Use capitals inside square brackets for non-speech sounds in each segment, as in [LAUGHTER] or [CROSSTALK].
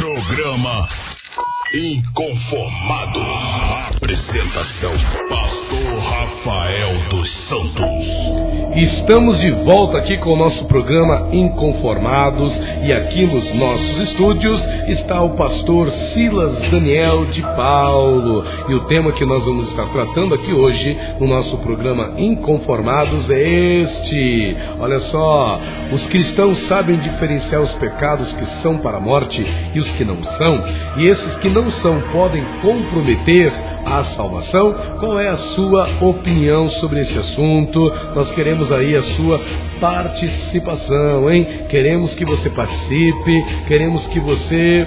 Programa Inconformados. Apresentação: Pastor Rafael dos Santos. Estamos de volta aqui com o nosso programa Inconformados e aqui nos nossos estúdios está o pastor Silas Daniel de Paulo. E o tema que nós vamos estar tratando aqui hoje no nosso programa Inconformados é este. Olha só, os cristãos sabem diferenciar os pecados que são para a morte e os que não são, e esses que não são podem comprometer a salvação. Qual é a sua opinião sobre esse assunto? Nós queremos aí a sua participação, hein? Queremos que você participe, queremos que você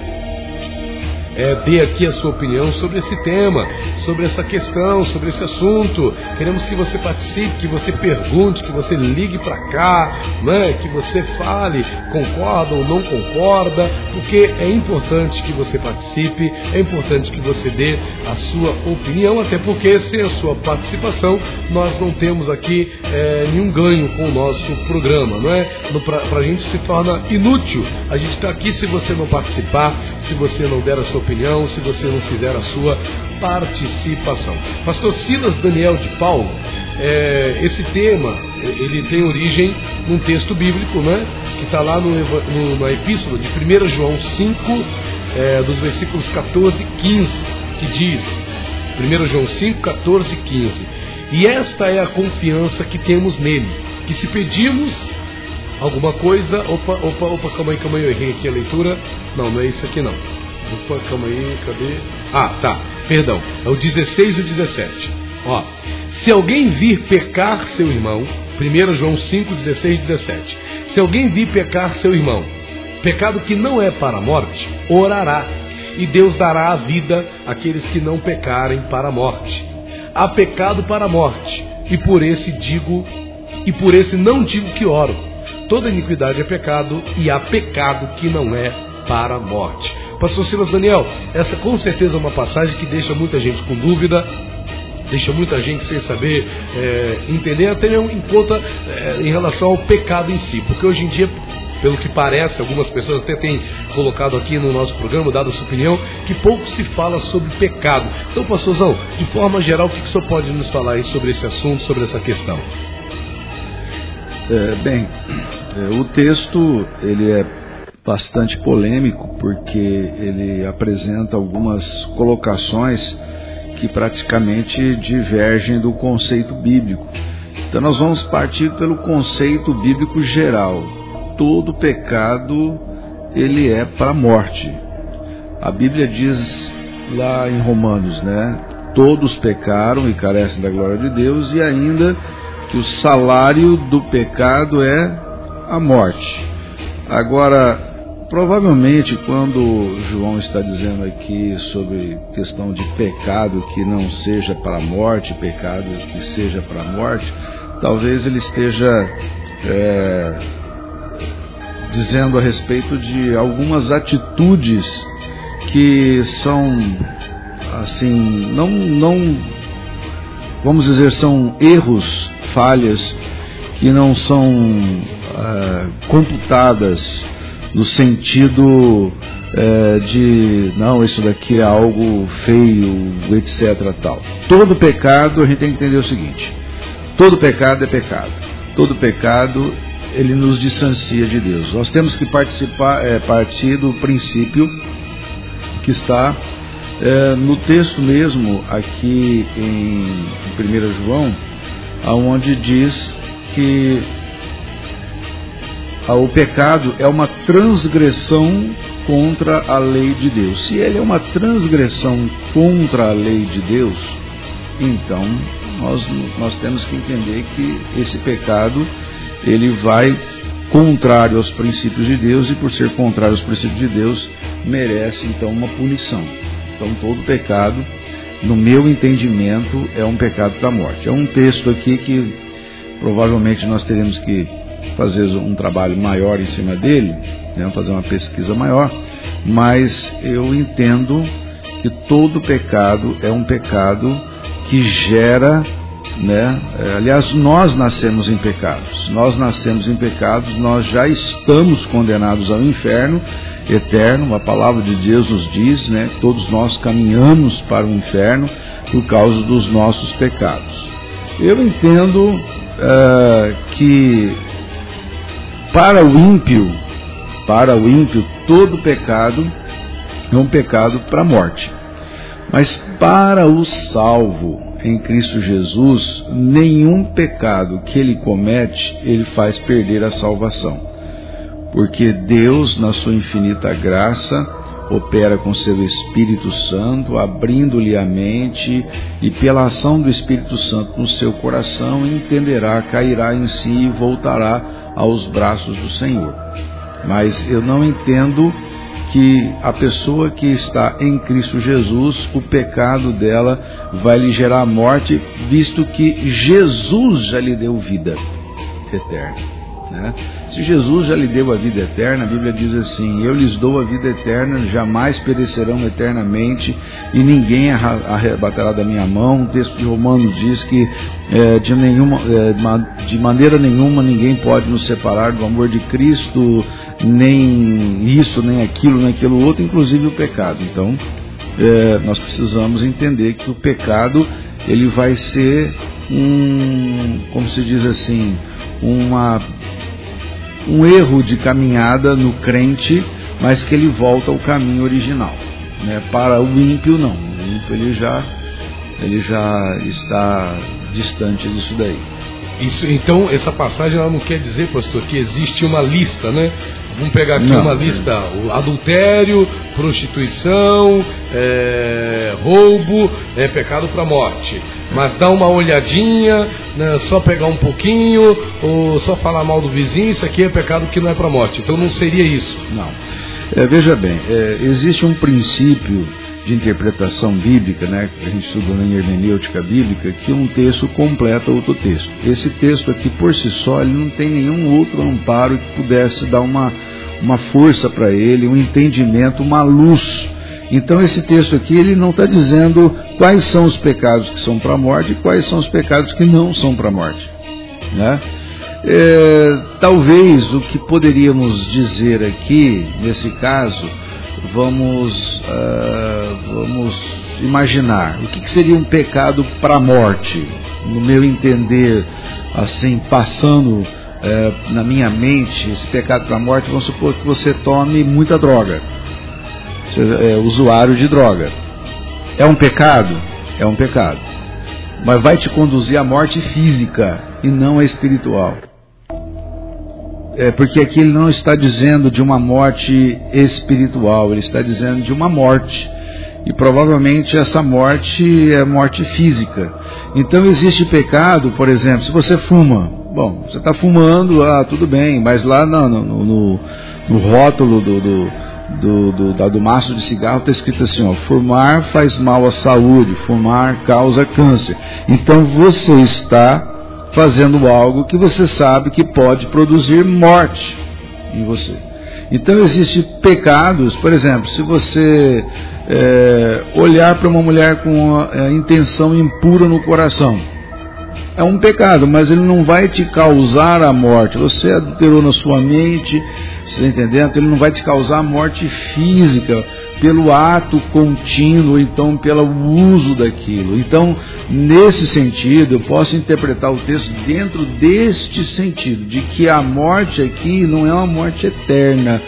é, dê aqui a sua opinião sobre esse tema, sobre essa questão, sobre esse assunto. Queremos que você participe, que você pergunte, que você ligue para cá, né? que você fale, concorda ou não concorda, porque é importante que você participe, é importante que você dê a sua opinião, até porque sem a sua participação nós não temos aqui é, nenhum ganho com o nosso programa, não é? Para a gente se torna inútil. A gente está aqui se você não participar, se você não der a sua opinião se você não fizer a sua participação. Pastor Silas Daniel de Paulo, é, esse tema ele tem origem num texto bíblico, né? Que está lá no, no, na epístola de 1 João 5, é, dos versículos 14 e 15, que diz, 1 João 5, 14 e 15. E esta é a confiança que temos nele, que se pedimos alguma coisa. Opa, opa, opa, calma aí, calma aí, eu errei aqui a leitura. Não, não é isso aqui não. Opa, calma aí, cadê? Ah, tá, perdão. É o 16 e o 17. Ó, se alguém vir pecar seu irmão, 1 João 5, 16 e 17. Se alguém vir pecar seu irmão, pecado que não é para a morte, orará, e Deus dará a vida àqueles que não pecarem para a morte. Há pecado para a morte, e por esse digo, e por esse não digo que oro. Toda iniquidade é pecado, e há pecado que não é para a morte. Pastor Silas Daniel, essa com certeza é uma passagem que deixa muita gente com dúvida, deixa muita gente sem saber é, entender, até em conta é, em relação ao pecado em si, porque hoje em dia pelo que parece, algumas pessoas até têm colocado aqui no nosso programa, dado a sua opinião, que pouco se fala sobre pecado. Então, pastorzão, de forma geral, o que, que o senhor pode nos falar aí sobre esse assunto, sobre essa questão? É, bem, é, o texto ele é bastante polêmico, porque ele apresenta algumas colocações que praticamente divergem do conceito bíblico. Então nós vamos partir pelo conceito bíblico geral. Todo pecado ele é para a morte. A Bíblia diz lá em Romanos, né? Todos pecaram e carecem da glória de Deus e ainda que o salário do pecado é a morte. Agora, Provavelmente, quando João está dizendo aqui sobre questão de pecado que não seja para a morte, pecado que seja para a morte, talvez ele esteja é, dizendo a respeito de algumas atitudes que são, assim, não, não, vamos dizer, são erros, falhas que não são é, computadas no sentido é, de não, isso daqui é algo feio, etc. Tal. Todo pecado, a gente tem que entender o seguinte: todo pecado é pecado. Todo pecado ele nos distancia de Deus. Nós temos que participar, é, partir do princípio que está é, no texto mesmo, aqui em, em 1 João, aonde diz que o pecado é uma transgressão contra a lei de Deus. Se ele é uma transgressão contra a lei de Deus, então nós, nós temos que entender que esse pecado ele vai contrário aos princípios de Deus e por ser contrário aos princípios de Deus merece então uma punição. Então todo pecado, no meu entendimento, é um pecado para a morte. É um texto aqui que provavelmente nós teremos que fazer um trabalho maior em cima dele, né, fazer uma pesquisa maior, mas eu entendo que todo pecado é um pecado que gera, né? É, aliás, nós nascemos em pecados. Nós nascemos em pecados, nós já estamos condenados ao inferno eterno. A palavra de Deus nos diz, né? Todos nós caminhamos para o inferno por causa dos nossos pecados. Eu entendo uh, que para o ímpio, para o ímpio, todo pecado é um pecado para a morte. Mas para o salvo em Cristo Jesus, nenhum pecado que ele comete, ele faz perder a salvação. Porque Deus, na sua infinita graça, opera com seu Espírito Santo, abrindo-lhe a mente e pela ação do Espírito Santo no seu coração, entenderá, cairá em si e voltará aos braços do Senhor. Mas eu não entendo que a pessoa que está em Cristo Jesus, o pecado dela vai lhe gerar morte, visto que Jesus já lhe deu vida eterna. Né? Se Jesus já lhe deu a vida eterna, a Bíblia diz assim: Eu lhes dou a vida eterna, jamais perecerão eternamente e ninguém arrebatará da minha mão. O texto de Romanos diz que é, de, nenhuma, é, de maneira nenhuma ninguém pode nos separar do amor de Cristo, nem isso, nem aquilo, nem aquilo outro, inclusive o pecado. Então, é, nós precisamos entender que o pecado ele vai ser um, como se diz assim, uma um erro de caminhada no crente, mas que ele volta ao caminho original. Né? Para o ímpio, não. O ímpio ele já, ele já está distante disso daí. Isso, então, essa passagem ela não quer dizer, pastor, que existe uma lista, né? Vamos pegar aqui não, uma lista: adultério, prostituição, é, roubo, é pecado para morte. Mas dá uma olhadinha, né, só pegar um pouquinho, ou só falar mal do vizinho, isso aqui é pecado que não é para morte. Então não seria isso. Não. É, veja bem, é, existe um princípio de interpretação bíblica, né, que a gente estuda na hermenêutica bíblica, que um texto completa outro texto. Esse texto aqui, por si só, ele não tem nenhum outro amparo que pudesse dar uma, uma força para ele, um entendimento, uma luz. Então, esse texto aqui, ele não está dizendo quais são os pecados que são para a morte e quais são os pecados que não são para a morte. Né? É, talvez o que poderíamos dizer aqui, nesse caso, vamos, uh, vamos imaginar o que, que seria um pecado para a morte, no meu entender, assim, passando uh, na minha mente, esse pecado para a morte, vamos supor que você tome muita droga, você é usuário de droga. É um pecado? É um pecado. Mas vai te conduzir à morte física e não a espiritual é, porque aqui ele não está dizendo de uma morte espiritual, ele está dizendo de uma morte. E provavelmente essa morte é morte física. Então existe pecado, por exemplo, se você fuma. Bom, você está fumando, ah, tudo bem, mas lá no, no, no, no rótulo do, do, do, do, da, do maço de cigarro está escrito assim: ó, fumar faz mal à saúde, fumar causa câncer. Então você está fazendo algo que você sabe que pode produzir morte em você. Então existem pecados, por exemplo, se você é, olhar para uma mulher com a, a intenção impura no coração, é um pecado, mas ele não vai te causar a morte. Você adulterou na sua mente, você está entendendo? Ele não vai te causar morte física pelo ato contínuo, então pelo uso daquilo. Então, nesse sentido, eu posso interpretar o texto dentro deste sentido, de que a morte aqui não é uma morte eterna,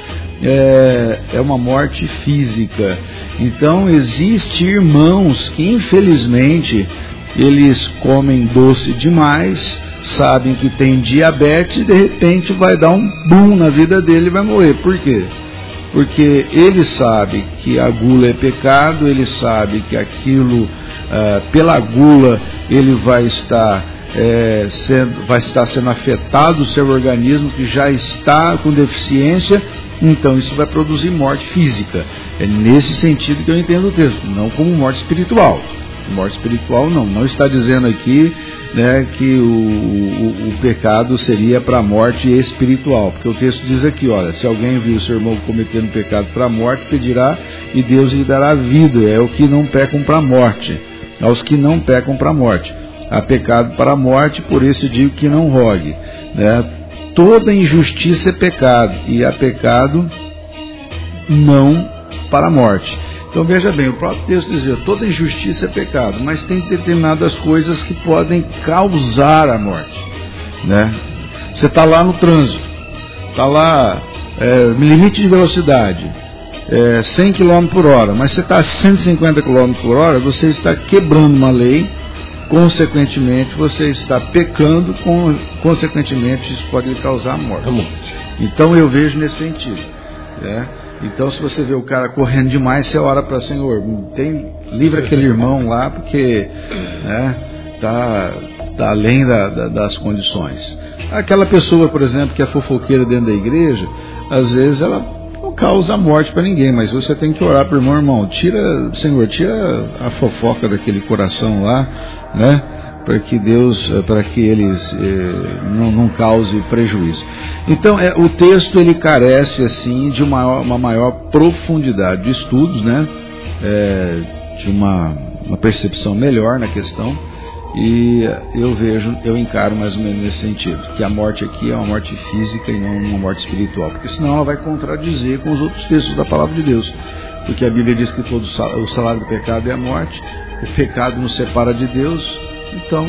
é, é uma morte física. Então, existem irmãos que, infelizmente, eles comem doce demais, sabem que tem diabetes e de repente vai dar um boom na vida dele e vai morrer. Por quê? Porque ele sabe que a gula é pecado, ele sabe que aquilo, uh, pela gula, ele vai estar, é, sendo, vai estar sendo afetado o seu organismo que já está com deficiência, então isso vai produzir morte física. É nesse sentido que eu entendo o texto, não como morte espiritual. Morte espiritual não, não está dizendo aqui né, que o, o, o pecado seria para a morte espiritual, porque o texto diz aqui, olha, se alguém viu seu irmão cometendo pecado para a morte, pedirá e Deus lhe dará vida, é o que não pecam para a morte, aos que não pecam para a morte. Há pecado para a morte, por isso digo que não rogue. Né? Toda injustiça é pecado, e há pecado não para a morte. Então veja bem, o próprio texto diz: toda injustiça é pecado, mas tem determinadas coisas que podem causar a morte. Né? Você está lá no trânsito, está lá, é, limite de velocidade, é, 100 km por hora, mas você está a 150 km por hora, você está quebrando uma lei, consequentemente você está pecando, consequentemente isso pode lhe causar a morte. Então eu vejo nesse sentido. Né? Então, se você vê o cara correndo demais, você ora para o Senhor, tem, livra aquele irmão lá, porque né, tá, tá além da, da, das condições. Aquela pessoa, por exemplo, que é fofoqueira dentro da igreja, às vezes ela não causa morte para ninguém, mas você tem que orar para o irmão, irmão, tira, Senhor, tira a fofoca daquele coração lá, né? Para que Deus, eh, para que eles eh, não, não, cause prejuízo. Então, é, o texto ele carece assim de uma, uma maior profundidade de estudos, né? É, de uma, uma percepção melhor na questão. E eu vejo, eu encaro mais ou menos nesse sentido, que a morte aqui é uma morte física e não uma morte espiritual, porque senão ela vai contradizer com os outros textos da palavra de Deus. Porque a Bíblia diz que todo o salário do pecado é a morte, o pecado nos separa de Deus, então,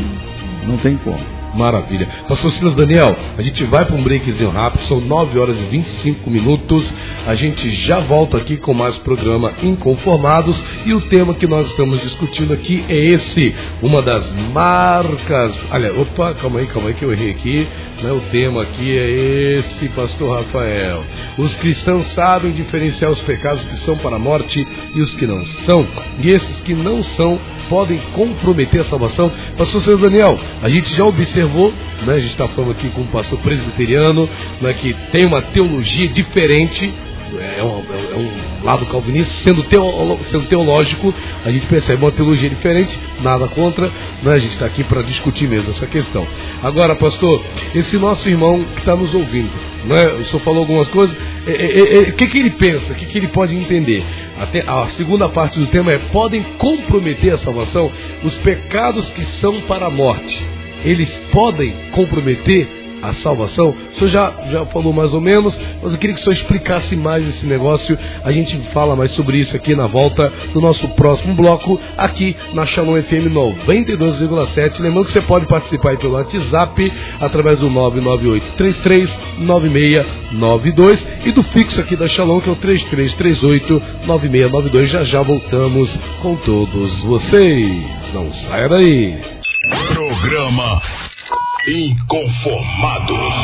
não tem como. Maravilha. Pastor Silas Daniel, a gente vai para um breakzinho rápido, são 9 horas e 25 minutos. A gente já volta aqui com mais programa Inconformados e o tema que nós estamos discutindo aqui é esse, uma das marcas. Olha, opa, calma aí, calma aí que eu errei aqui. Né? O tema aqui é esse, Pastor Rafael. Os cristãos sabem diferenciar os pecados que são para a morte e os que não são. E esses que não são podem comprometer a salvação. Pastor Silas Daniel, a gente já observou observou, né, a gente está falando aqui com um pastor presbiteriano, né, que tem uma teologia diferente, é um, é um lado calvinista, sendo, teolo, sendo teológico, a gente percebe uma teologia diferente, nada contra, né, a gente está aqui para discutir mesmo essa questão. Agora, pastor, esse nosso irmão que está nos ouvindo, né, o senhor falou algumas coisas, o é, é, é, que, que ele pensa, o que, que ele pode entender? Até, a segunda parte do tema é: podem comprometer a salvação os pecados que são para a morte eles podem comprometer a salvação? O senhor já, já falou mais ou menos, mas eu queria que o senhor explicasse mais esse negócio. A gente fala mais sobre isso aqui na volta do nosso próximo bloco, aqui na Shalom FM 92,7. Lembrando que você pode participar aí pelo WhatsApp através do 998-339692 e do fixo aqui da Shalom, que é o 3338-9692. Já já voltamos com todos vocês. Não saia daí. Programa Inconformados.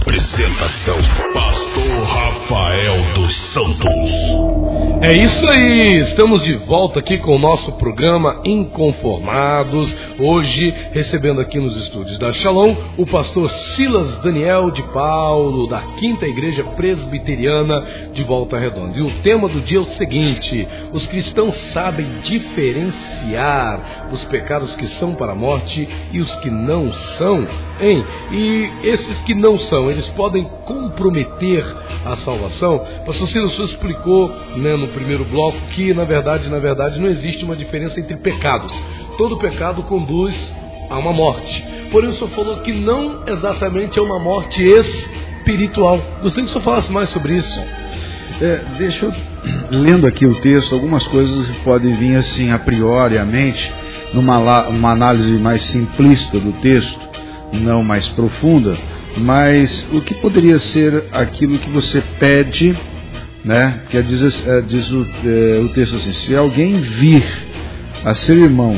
Apresentação: Pastor Rafael dos Santos. É isso aí, estamos de volta aqui com o nosso programa Inconformados. Hoje, recebendo aqui nos estúdios da Shalom, o pastor Silas Daniel de Paulo, da Quinta Igreja Presbiteriana de Volta Redonda. E o tema do dia é o seguinte: os cristãos sabem diferenciar os pecados que são para a morte e os que não são, hein? E esses que não são, eles podem comprometer a salvação? Pastor Silas, o senhor explicou né, no primeiro bloco que, na verdade, na verdade, não existe uma diferença entre pecados. Todo pecado conduz a uma morte. Porém, o senhor falou que não exatamente é uma morte espiritual. Gostaria que o senhor falasse mais sobre isso. É, deixa eu, lendo aqui o texto, algumas coisas podem vir assim a priori à mente, numa uma análise mais simplista do texto, não mais profunda, mas o que poderia ser aquilo que você pede né? Que é, diz, é, diz o, é, o texto assim: se alguém vir a seu irmão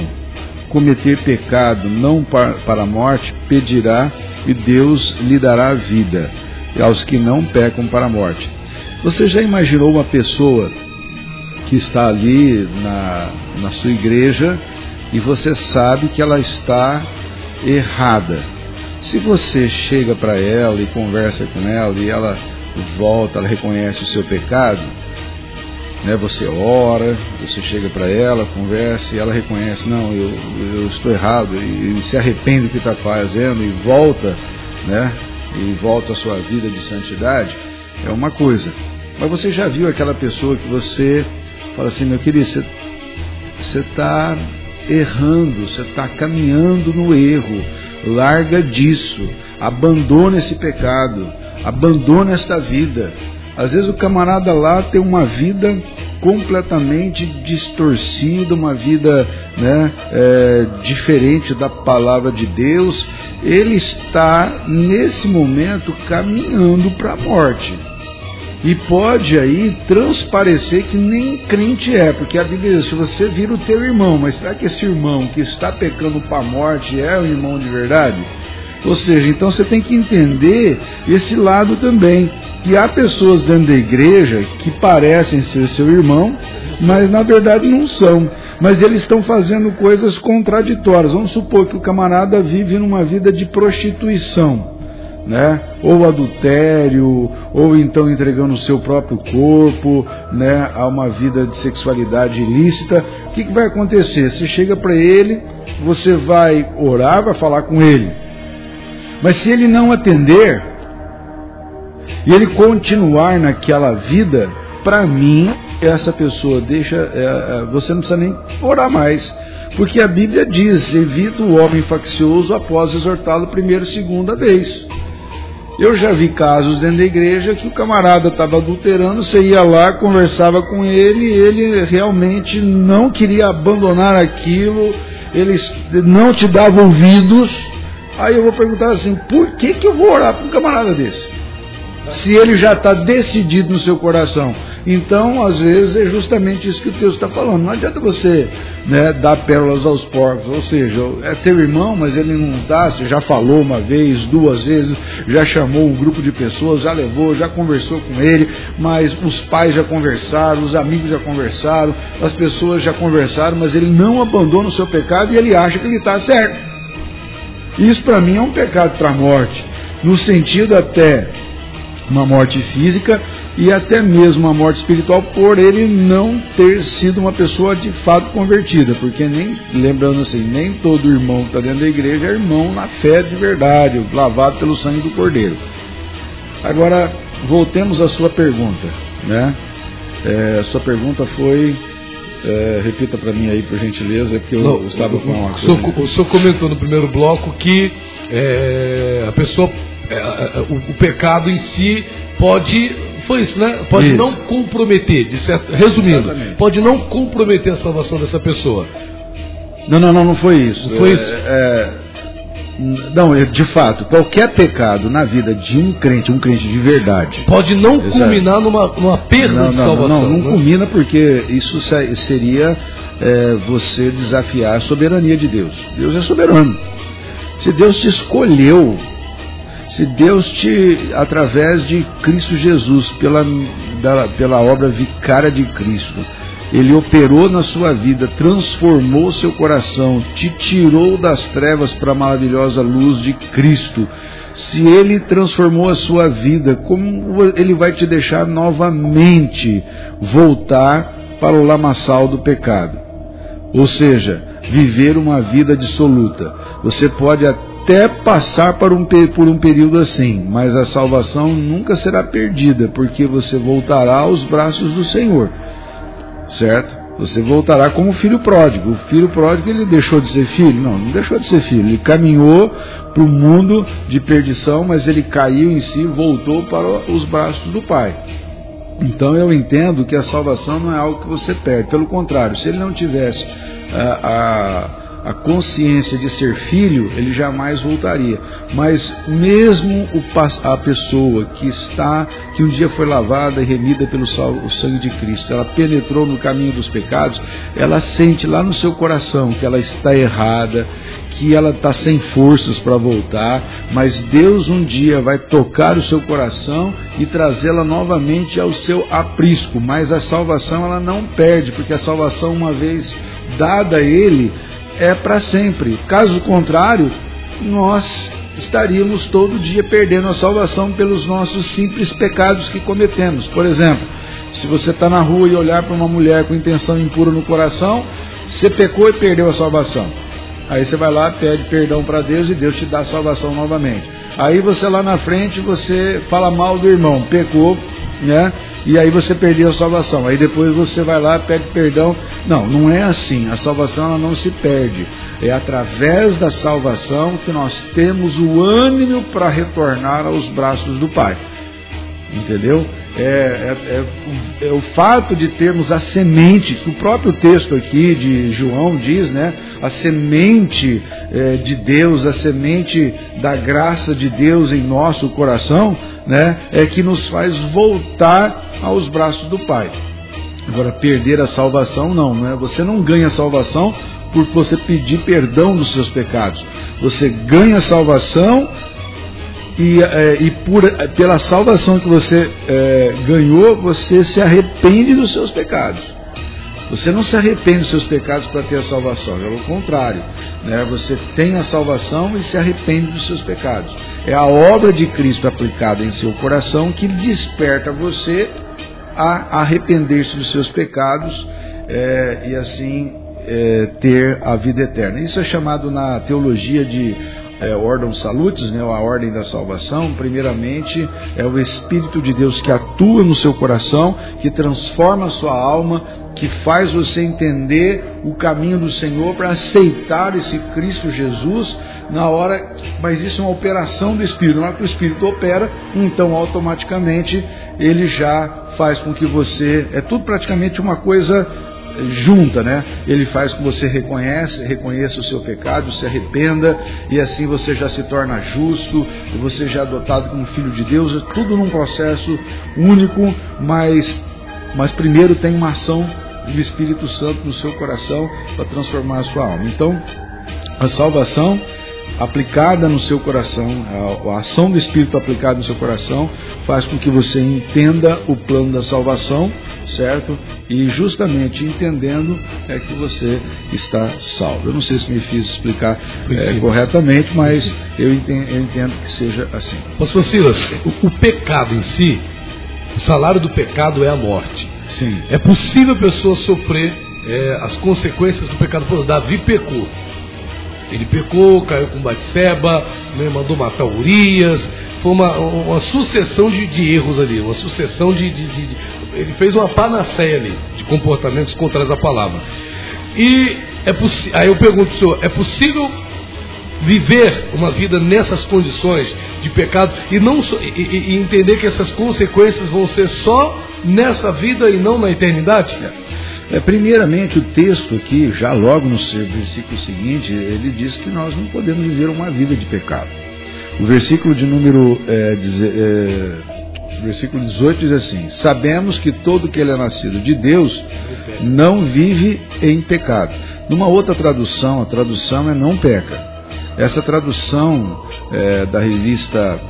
cometer pecado não para, para a morte, pedirá e Deus lhe dará vida, e aos que não pecam para a morte. Você já imaginou uma pessoa que está ali na, na sua igreja e você sabe que ela está errada? Se você chega para ela e conversa com ela e ela volta, ela reconhece o seu pecado, né? Você ora, você chega para ela, conversa e ela reconhece, não, eu, eu estou errado e, e se arrepende do que está fazendo e volta, né? E volta à sua vida de santidade, é uma coisa. Mas você já viu aquela pessoa que você fala assim, meu querido, você está errando, você está caminhando no erro, larga disso, abandona esse pecado, abandona esta vida. Às vezes o camarada lá tem uma vida completamente distorcida, uma vida né, é, diferente da palavra de Deus. Ele está nesse momento caminhando para a morte. E pode aí transparecer que nem crente é, porque a Bíblia diz: se você vira o teu irmão, mas será que esse irmão que está pecando para a morte é o irmão de verdade? Ou seja, então você tem que entender esse lado também, que há pessoas dentro da igreja que parecem ser seu irmão, mas na verdade não são. Mas eles estão fazendo coisas contraditórias. Vamos supor que o camarada vive numa vida de prostituição né? ou adultério, ou então entregando o seu próprio corpo né? a uma vida de sexualidade ilícita, o que, que vai acontecer? Você chega para ele, você vai orar, vai falar com ele. Mas se ele não atender, e ele continuar naquela vida, para mim, essa pessoa deixa. É, é, você não precisa nem orar mais. Porque a Bíblia diz: evita o homem faccioso após exortá-lo primeira segunda vez. Eu já vi casos dentro da igreja que o camarada estava adulterando, você ia lá, conversava com ele, ele realmente não queria abandonar aquilo, eles não te davam ouvidos. Aí eu vou perguntar assim: por que, que eu vou orar para um camarada desse? Se ele já está decidido no seu coração então, às vezes, é justamente isso que o texto está falando. Não adianta você né, dar pérolas aos porcos, ou seja, é teu irmão, mas ele não dá, você já falou uma vez, duas vezes, já chamou um grupo de pessoas, já levou, já conversou com ele, mas os pais já conversaram, os amigos já conversaram, as pessoas já conversaram, mas ele não abandona o seu pecado e ele acha que ele está certo. Isso para mim é um pecado para a morte, no sentido até uma morte física, e até mesmo a morte espiritual por ele não ter sido uma pessoa de fato convertida, porque nem, lembrando assim, nem todo irmão que está dentro da igreja é irmão na fé de verdade, lavado pelo sangue do Cordeiro. Agora, voltemos à sua pergunta, né? É, a sua pergunta foi é, repita para mim aí, por gentileza, porque eu Não, estava com uma coisa. O senhor comentou no primeiro bloco que é, a pessoa, é, o, o, pecado em si pode foi isso, né? Pode isso. não comprometer, de certo, resumindo, Exatamente. pode não comprometer a salvação dessa pessoa. Não, não, não, não foi isso. Não foi isso. É, é, não, de fato, qualquer pecado na vida de um crente, um crente de verdade. Pode não Exato. culminar numa, numa perda não, de salvação. Não, não, não né? culmina porque isso seria é, você desafiar a soberania de Deus. Deus é soberano. Se Deus te escolheu se Deus te, através de Cristo Jesus, pela, da, pela obra vicária de Cristo, Ele operou na sua vida, transformou seu coração, te tirou das trevas para a maravilhosa luz de Cristo. Se Ele transformou a sua vida, como Ele vai te deixar novamente voltar para o lamaçal do pecado? Ou seja, viver uma vida dissoluta. Você pode até até passar por um, por um período assim, mas a salvação nunca será perdida, porque você voltará aos braços do Senhor, certo? Você voltará como filho pródigo. O filho pródigo ele deixou de ser filho? Não, não deixou de ser filho. Ele caminhou para o mundo de perdição, mas ele caiu em si, voltou para os braços do Pai. Então eu entendo que a salvação não é algo que você perde. Pelo contrário, se ele não tivesse a, a a consciência de ser filho, ele jamais voltaria. Mas mesmo a pessoa que está, que um dia foi lavada e remida pelo sangue de Cristo, ela penetrou no caminho dos pecados, ela sente lá no seu coração que ela está errada, que ela está sem forças para voltar, mas Deus um dia vai tocar o seu coração e trazê-la novamente ao seu aprisco. Mas a salvação ela não perde, porque a salvação, uma vez dada a Ele, é para sempre. Caso contrário, nós estaríamos todo dia perdendo a salvação pelos nossos simples pecados que cometemos. Por exemplo, se você está na rua e olhar para uma mulher com intenção impura no coração, você pecou e perdeu a salvação. Aí você vai lá, pede perdão para Deus e Deus te dá salvação novamente. Aí você lá na frente, você fala mal do irmão, pecou, né? E aí você perdeu a salvação. Aí depois você vai lá, pede perdão. Não, não é assim. A salvação ela não se perde. É através da salvação que nós temos o ânimo para retornar aos braços do Pai. Entendeu? É, é, é, é, o fato de termos a semente, que o próprio texto aqui de João diz, né? A semente é, de Deus, a semente da graça de Deus em nosso coração, né? É que nos faz voltar aos braços do Pai. Agora, perder a salvação, não, né? Você não ganha salvação por você pedir perdão dos seus pecados. Você ganha salvação e, é, e por, pela salvação que você é, ganhou, você se arrepende dos seus pecados. Você não se arrepende dos seus pecados para ter a salvação, é o contrário. Né? Você tem a salvação e se arrepende dos seus pecados. É a obra de Cristo aplicada em seu coração que desperta você a arrepender-se dos seus pecados é, e assim é, ter a vida eterna. Isso é chamado na teologia de é, Ordem Salutis, né, a ordem da salvação, primeiramente é o Espírito de Deus que atua no seu coração, que transforma a sua alma, que faz você entender o caminho do Senhor para aceitar esse Cristo Jesus na hora, mas isso é uma operação do Espírito. Na hora que o Espírito opera, então automaticamente ele já faz com que você. É tudo praticamente uma coisa junta, né? Ele faz com que você reconhece, reconheça o seu pecado, se arrependa e assim você já se torna justo, você já é adotado como filho de Deus, é tudo num processo único, mas mas primeiro tem uma ação do Espírito Santo no seu coração para transformar a sua alma. Então, a salvação aplicada no seu coração, a, ação do Espírito aplicada no seu coração, faz com que você entenda o plano da salvação, certo? E justamente entendendo é que você está salvo. Eu não sei se me fiz explicar é, corretamente, mas eu entendo, eu entendo, que seja assim. Pastor Silas, o, o pecado em si, o salário do pecado é a morte. Sim. É possível a pessoa sofrer é, as consequências do pecado. Pô, Davi pecou. Ele pecou, caiu com Batseba, né, mandou matar Urias. Foi uma, uma sucessão de, de erros ali, uma sucessão de, de, de, Ele fez uma panaceia ali de comportamentos contra a palavra. E é aí eu pergunto, senhor, é possível viver uma vida nessas condições de pecado e não e, e entender que essas consequências vão ser só nessa vida e não na eternidade? É, primeiramente, o texto aqui, já logo no versículo seguinte, ele diz que nós não podemos viver uma vida de pecado. O versículo de número é, é, versículo 18 diz assim: Sabemos que todo que ele é nascido de Deus não vive em pecado. Numa outra tradução, a tradução é não peca. Essa tradução é, da revista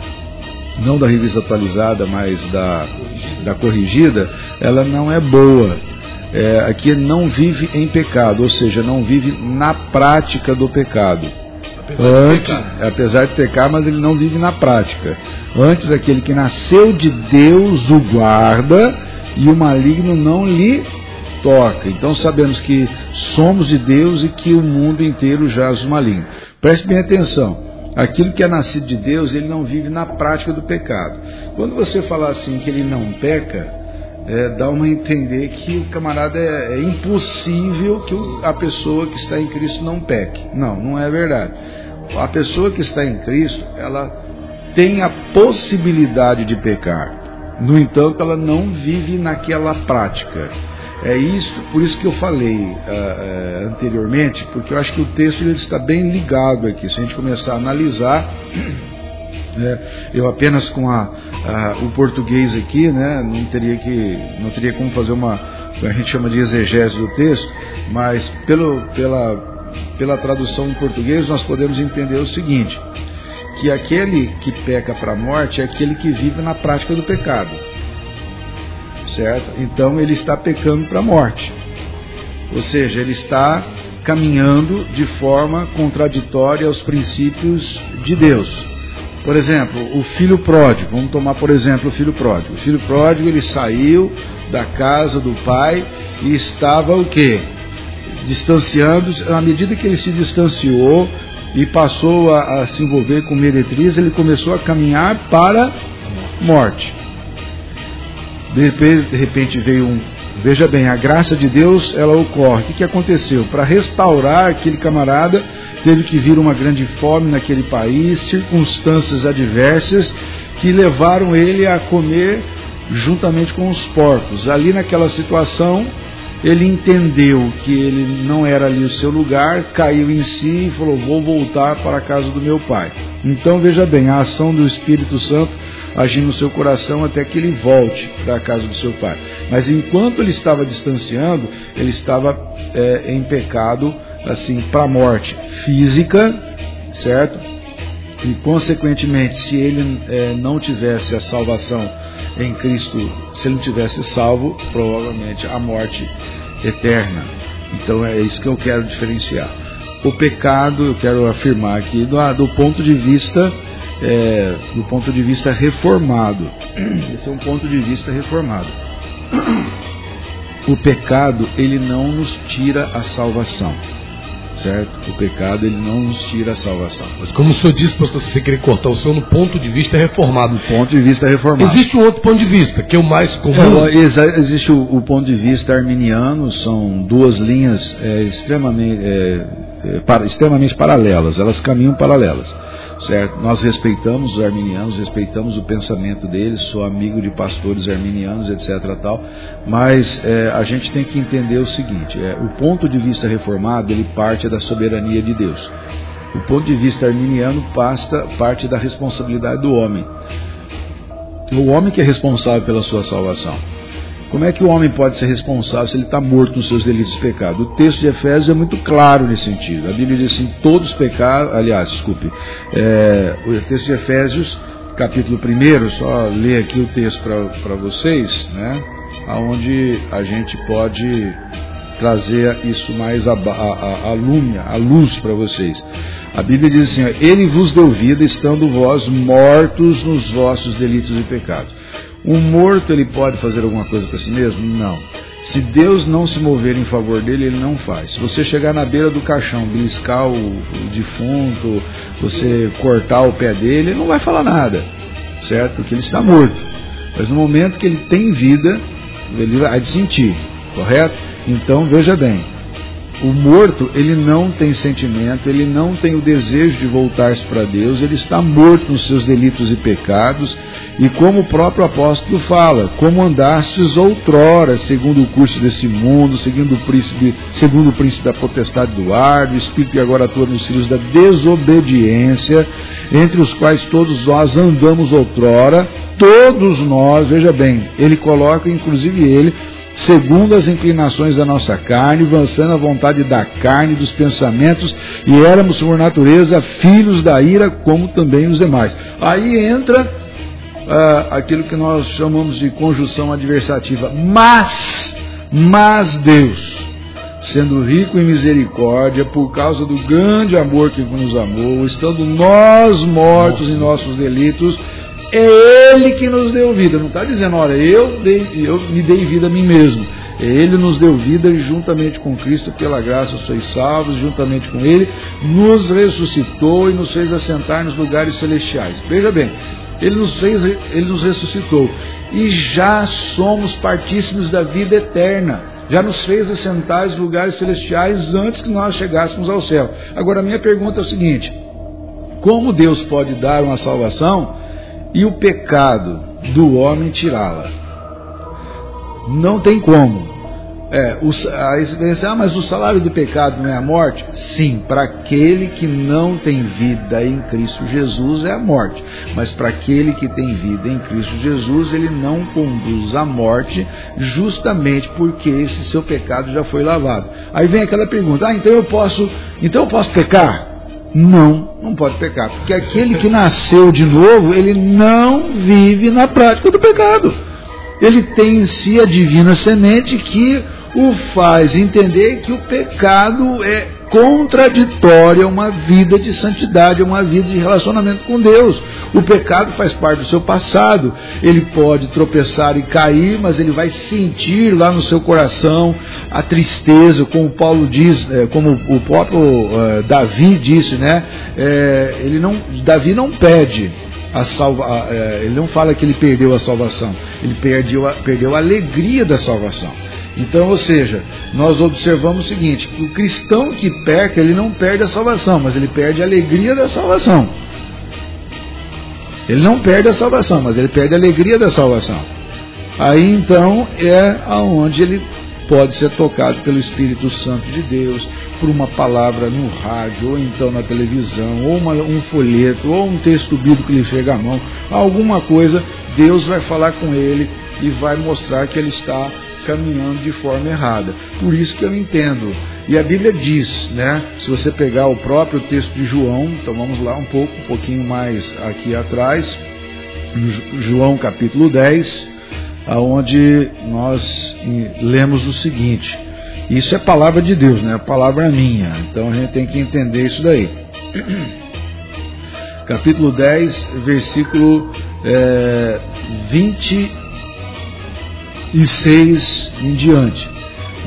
não da revista atualizada, mas da, da corrigida, ela não é boa é, aqui não vive em pecado, ou seja, não vive na prática do pecado. Antes, apesar de pecar, mas ele não vive na prática. Antes, aquele que nasceu de Deus o guarda e o maligno não lhe toca. Então sabemos que somos de Deus e que o mundo inteiro jaz o maligno. Preste bem atenção. Aquilo que é nascido de Deus, ele não vive na prática do pecado. Quando você falar assim que ele não peca, é, dá uma entender que o camarada é, é impossível que o, a pessoa que está em Cristo não peque. Não, não é verdade. A pessoa que está em Cristo, ela tem a possibilidade de pecar. No entanto, ela não vive naquela prática. É isso, por isso que eu falei uh, uh, anteriormente, porque eu acho que o texto ele está bem ligado aqui. Se a gente começar a analisar né? Eu apenas com a, a, o português aqui, né, não teria que, não teria como fazer uma, a gente chama de exegese do texto, mas pelo, pela, pela tradução em português nós podemos entender o seguinte, que aquele que peca para a morte é aquele que vive na prática do pecado, certo? Então ele está pecando para a morte, ou seja, ele está caminhando de forma contraditória aos princípios de Deus. Por exemplo, o filho pródigo, vamos tomar por exemplo o filho pródigo. O filho pródigo ele saiu da casa do pai e estava o quê? Distanciando, à medida que ele se distanciou e passou a, a se envolver com meretriz, ele começou a caminhar para morte. De repente, de repente veio um. Veja bem, a graça de Deus ela ocorre. O que, que aconteceu? Para restaurar aquele camarada, teve que vir uma grande fome naquele país, circunstâncias adversas que levaram ele a comer juntamente com os porcos. Ali naquela situação, ele entendeu que ele não era ali o seu lugar, caiu em si e falou: Vou voltar para a casa do meu pai. Então veja bem, a ação do Espírito Santo agindo no seu coração até que ele volte para a casa do seu pai. Mas enquanto ele estava distanciando, ele estava é, em pecado, assim, para a morte física, certo? E consequentemente, se ele é, não tivesse a salvação em Cristo, se ele não tivesse salvo, provavelmente a morte eterna. Então é isso que eu quero diferenciar. O pecado, eu quero afirmar aqui, do, do ponto de vista é, do ponto de vista reformado. [CLEARS THROAT] Esse é um ponto de vista reformado. [CLEARS THROAT] O pecado, ele não nos tira a salvação certo? O pecado ele não nos tira a salvação. Mas como o senhor disse, pastor, se você querer cortar o senhor no ponto de vista reformado. No ponto de vista reformado. Existe um outro ponto de vista, que é o mais comum. É, existe o, o, ponto de vista arminiano, são duas linhas é, extremamente, é, é para, extremamente paralelas, elas caminham paralelas certo? Nós respeitamos os arminianos, respeitamos o pensamento deles, sou amigo de pastores arminianos, etc. Tal, mas é, a gente tem que entender o seguinte: é, o ponto de vista reformado ele parte da soberania de Deus. O ponto de vista arminiano pasta, parte da responsabilidade do homem. O homem que é responsável pela sua salvação. Como é que o homem pode ser responsável se ele está morto nos seus delitos e pecados? O texto de Efésios é muito claro nesse sentido. A Bíblia diz assim: todos pecaram. Aliás, desculpe. É, o texto de Efésios, capítulo 1, só ler aqui o texto para vocês, né? Onde a gente pode trazer isso mais a, a, a, a luz para vocês. A Bíblia diz assim: Ele vos deu vida, estando vós mortos nos vossos delitos e pecados. Um morto ele pode fazer alguma coisa para si mesmo? Não. Se Deus não se mover em favor dele, ele não faz. Se você chegar na beira do caixão, beliscar o, o defunto, você cortar o pé dele, ele não vai falar nada, certo? Porque ele está morto. Mas no momento que ele tem vida, ele vai sentir, correto? Então veja bem, o morto, ele não tem sentimento, ele não tem o desejo de voltar-se para Deus, ele está morto nos seus delitos e pecados, e como o próprio apóstolo fala, como andastes outrora, segundo o curso desse mundo, segundo o príncipe, segundo o príncipe da potestade do ar, do espírito que agora atua nos filhos da desobediência, entre os quais todos nós andamos outrora, todos nós, veja bem, ele coloca, inclusive ele, segundo as inclinações da nossa carne, avançando a vontade da carne, dos pensamentos, e éramos por natureza filhos da ira, como também os demais. Aí entra ah, aquilo que nós chamamos de conjunção adversativa. Mas, mas Deus, sendo rico em misericórdia, por causa do grande amor que nos amou, estando nós mortos em nossos delitos, é Ele que nos deu vida. Não está dizendo, olha, eu, dei, eu me dei vida a mim mesmo. É Ele nos deu vida juntamente com Cristo, pela graça, sois salvos, juntamente com Ele, nos ressuscitou e nos fez assentar nos lugares celestiais. Veja bem, Ele nos fez, Ele nos ressuscitou. E já somos partícimos da vida eterna. Já nos fez assentar nos lugares celestiais antes que nós chegássemos ao céu. Agora, minha pergunta é o seguinte: como Deus pode dar uma salvação e o pecado do homem tirá-la. Não tem como. É, o, aí você pensa, ah, mas o salário do pecado não é a morte? Sim, para aquele que não tem vida em Cristo Jesus é a morte. Mas para aquele que tem vida em Cristo Jesus, ele não conduz à morte, justamente porque esse seu pecado já foi lavado. Aí vem aquela pergunta: ah, então eu posso, então eu posso pecar? Não, não pode pecar. Porque aquele que nasceu de novo, ele não vive na prática do pecado. Ele tem em si a divina semente que o faz entender que o pecado é contraditória a uma vida de santidade, a uma vida de relacionamento com Deus. O pecado faz parte do seu passado. Ele pode tropeçar e cair, mas ele vai sentir lá no seu coração a tristeza, como Paulo diz, é, como o próprio uh, Davi disse, né? É, ele não, Davi não pede a salva, ele não fala que ele perdeu a salvação, ele perdeu a, perdeu a alegria da salvação. Então, ou seja, nós observamos o seguinte: o cristão que peca, ele não perde a salvação, mas ele perde a alegria da salvação. Ele não perde a salvação, mas ele perde a alegria da salvação. Aí então é aonde ele pode ser tocado pelo Espírito Santo de Deus, por uma palavra no rádio, ou então na televisão, ou uma, um folheto, ou um texto bíblico que lhe chega à mão, alguma coisa, Deus vai falar com ele e vai mostrar que ele está caminhando de forma errada. Por isso que eu entendo. E a Bíblia diz, né? Se você pegar o próprio texto de João, então vamos lá um pouco, um pouquinho mais aqui atrás, João capítulo 10, aonde nós lemos o seguinte. Isso é palavra de Deus, né? A palavra minha. Então a gente tem que entender isso daí. [CLEARS THROAT] Capítulo 10, versículo é, 26 em diante.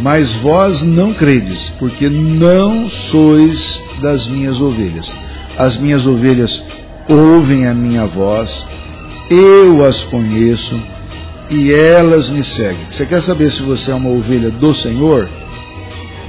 Mas vós não credes, porque não sois das minhas ovelhas. As minhas ovelhas ouvem a minha voz, eu as conheço e elas me seguem. Você quer saber se você é uma ovelha do Senhor?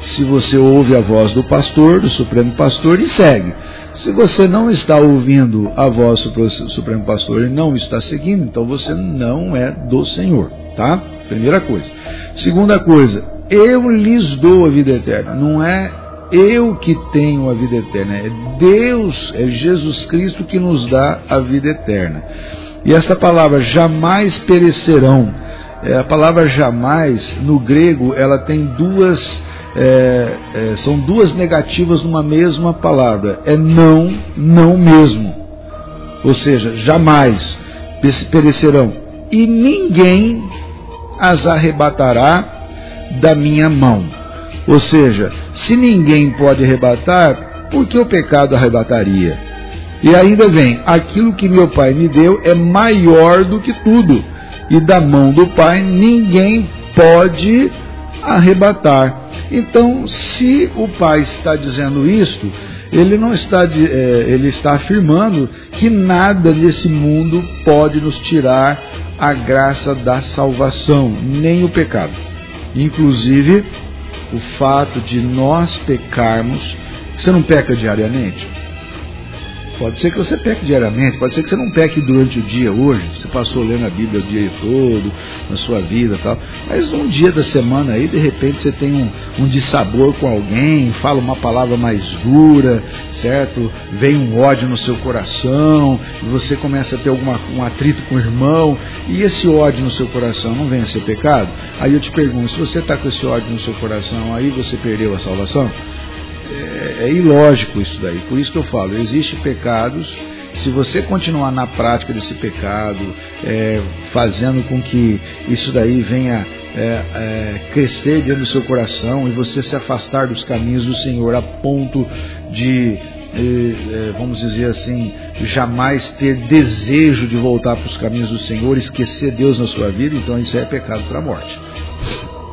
Se você ouve a voz do pastor, do Supremo Pastor, e segue. Se você não está ouvindo a voz do Supremo Pastor e não está seguindo, então você não é do Senhor, tá? Primeira coisa. Segunda coisa, eu lhes dou a vida eterna. Não é eu que tenho a vida eterna, é Deus, é Jesus Cristo que nos dá a vida eterna. E esta palavra jamais perecerão. É, a palavra jamais, no grego, ela tem duas, é, é, são duas negativas numa mesma palavra. É não, não mesmo. Ou seja, jamais perecerão. E ninguém as arrebatará da minha mão. Ou seja, se ninguém pode arrebatar, por que o pecado arrebataria? E ainda vem: aquilo que meu Pai me deu é maior do que tudo, e da mão do Pai ninguém pode arrebatar. Então, se o Pai está dizendo isto, ele não está, é, ele está afirmando que nada nesse mundo pode nos tirar a graça da salvação, nem o pecado. Inclusive, o fato de nós pecarmos, você não peca diariamente? Pode ser que você peque diariamente, pode ser que você não peque durante o dia hoje, você passou lendo a Bíblia o dia todo, na sua vida tal. Mas um dia da semana aí, de repente, você tem um, um dissabor com alguém, fala uma palavra mais dura, certo? Vem um ódio no seu coração, e você começa a ter alguma, um atrito com o irmão, e esse ódio no seu coração não vem a ser pecado? Aí eu te pergunto, se você está com esse ódio no seu coração, aí você perdeu a salvação? É, é ilógico isso daí. Por isso que eu falo, existem pecados se você continuar na prática desse pecado, é, fazendo com que isso daí venha é, é, crescer dentro do seu coração e você se afastar dos caminhos do Senhor a ponto de, é, é, vamos dizer assim, jamais ter desejo de voltar para os caminhos do Senhor, esquecer Deus na sua vida, então isso é pecado para a morte.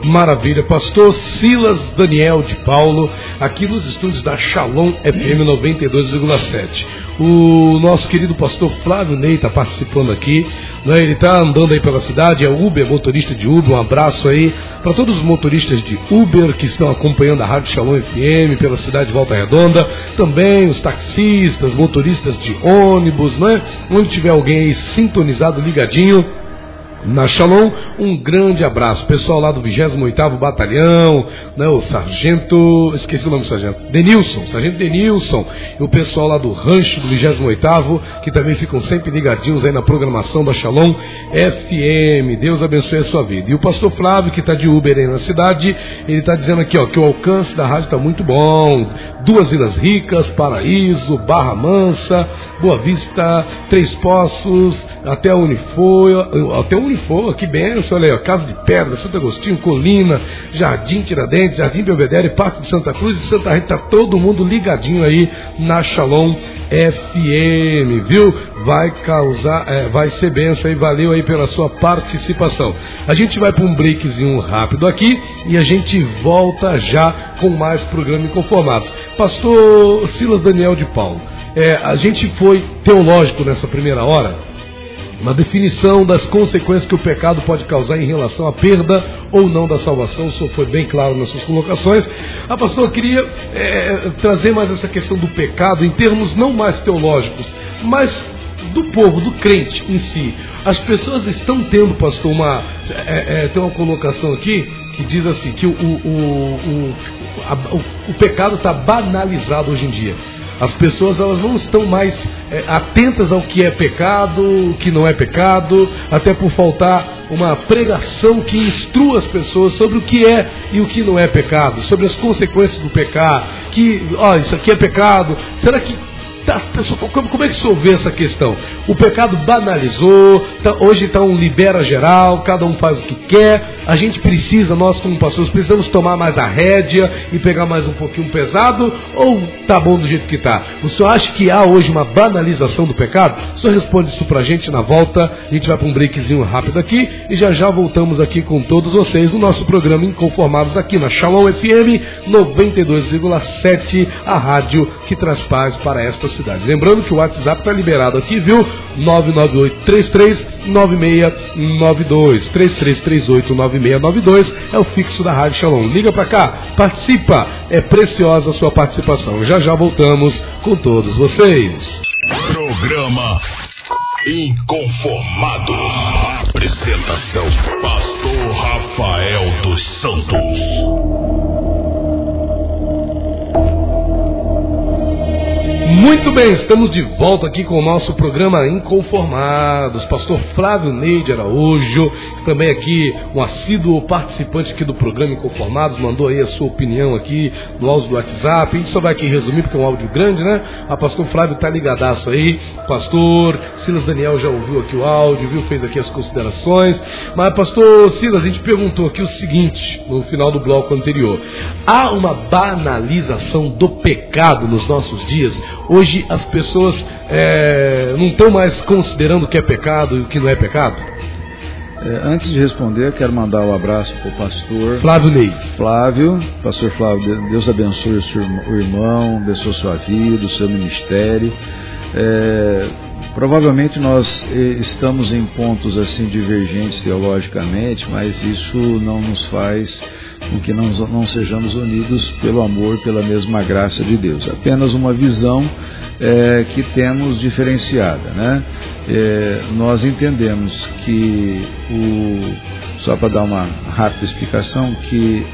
Maravilha. Pastor Silas Daniel de Paulo, aqui nos estúdios da Shalom FM 92,7. O nosso querido pastor Flávio Ney está participando aqui. Né? Ele está andando aí pela cidade, é Uber, motorista de Uber. Um abraço aí para todos os motoristas de Uber que estão acompanhando a Rádio Shalom FM pela cidade de Volta Redonda. Também os taxistas, motoristas de ônibus, né? Onde tiver alguém aí sintonizado, ligadinho na Shalom, um grande abraço. Pessoal lá do 28º Batalhão, né, o Sargento, esqueci o nome do Sargento, Denilson, Sargento Denilson, e o pessoal lá do rancho do 28º, que também ficam sempre ligadinhos aí na programação da Shalom FM. Deus abençoe a sua vida. E o pastor Flávio, que está de Uber aí na cidade, ele está dizendo aqui ó, que o alcance da rádio está muito bom. Duas Ilhas Ricas, Paraíso, Barra Mansa, Boa Vista, Três Poços, até Unifor, até Unifor, que benção, olha aí, ó, Casa de Pedra, Santo Agostinho, Colina, Jardim Tiradentes, Jardim Belvedere, Parque de Santa Cruz e Santa Rita, tá todo mundo ligadinho aí na Shalom FM, viu? Vai causar, é, vai ser benção aí, valeu aí pela sua participação. A gente vai para um breakzinho rápido aqui e a gente volta já com mais programa Inconformados. Pastor Silas Daniel de Paulo, é, a gente foi teológico nessa primeira hora, na definição das consequências que o pecado pode causar em relação à perda ou não da salvação. O senhor foi bem claro nas suas colocações. A pastor queria é, trazer mais essa questão do pecado em termos não mais teológicos, mas do povo, do crente em si. As pessoas estão tendo, pastor, uma. É, é, tem uma colocação aqui que diz assim, que o, o, o, a, o pecado está banalizado hoje em dia. As pessoas elas não estão mais é, atentas ao que é pecado, o que não é pecado, até por faltar uma pregação que instrua as pessoas sobre o que é e o que não é pecado, sobre as consequências do pecado, que, ó, isso aqui é pecado. Será que Tá, como, como, é que o senhor vê essa questão? O pecado banalizou, tá, hoje está um libera geral, cada um faz o que quer. A gente precisa, nós como pastores, precisamos tomar mais a rédea e pegar mais um pouquinho pesado? Ou tá bom do jeito que está? O senhor acha que há hoje uma banalização do pecado? O senhor responde isso para a gente na volta. A gente vai para um breakzinho rápido aqui e já já voltamos aqui com todos vocês no nosso programa Inconformados aqui na Shalom FM 92,7, a rádio que traz paz para esta Lembrando que o WhatsApp está liberado aqui, viu? 998-339692. 3338-9692 é o fixo da Rádio Shalom. Liga para cá, participa. É preciosa a sua participação. Já já voltamos com todos vocês. Programa Inconformados. Apresentação: Pastor Rafael dos Santos. Muito bem, estamos de volta aqui com o nosso programa Inconformados. Pastor Flávio Neide Araújo, também aqui um assíduo participante aqui do programa Inconformados, mandou aí a sua opinião aqui no áudio do WhatsApp. A gente só vai aqui resumir porque é um áudio grande, né? A pastor Flávio tá ligadaço aí. Pastor Silas Daniel já ouviu aqui o áudio, viu? Fez aqui as considerações. Mas pastor Silas, a gente perguntou aqui o seguinte no final do bloco anterior. Há uma banalização do pecado nos nossos dias? Hoje as pessoas é, não estão mais considerando o que é pecado e o que não é pecado? É, antes de responder, quero mandar um abraço para o pastor Flávio Ney. Flávio, pastor Flávio, Deus abençoe o, seu, o irmão, abençoe a sua vida, o seu ministério. É, provavelmente nós eh, estamos em pontos assim divergentes teologicamente, mas isso não nos faz com que nós não sejamos unidos pelo amor, pela mesma graça de Deus. Apenas uma visão é, que temos diferenciada. Né? É, nós entendemos que, o, só para dar uma rápida explicação, que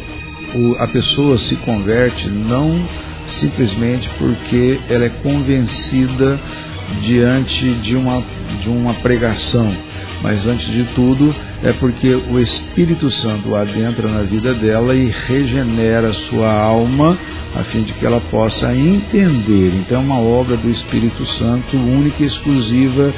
o, a pessoa se converte não simplesmente porque ela é convencida diante de uma, de uma pregação, mas antes de tudo é porque o Espírito Santo adentra na vida dela e regenera sua alma a fim de que ela possa entender. Então é uma obra do Espírito Santo única e exclusiva,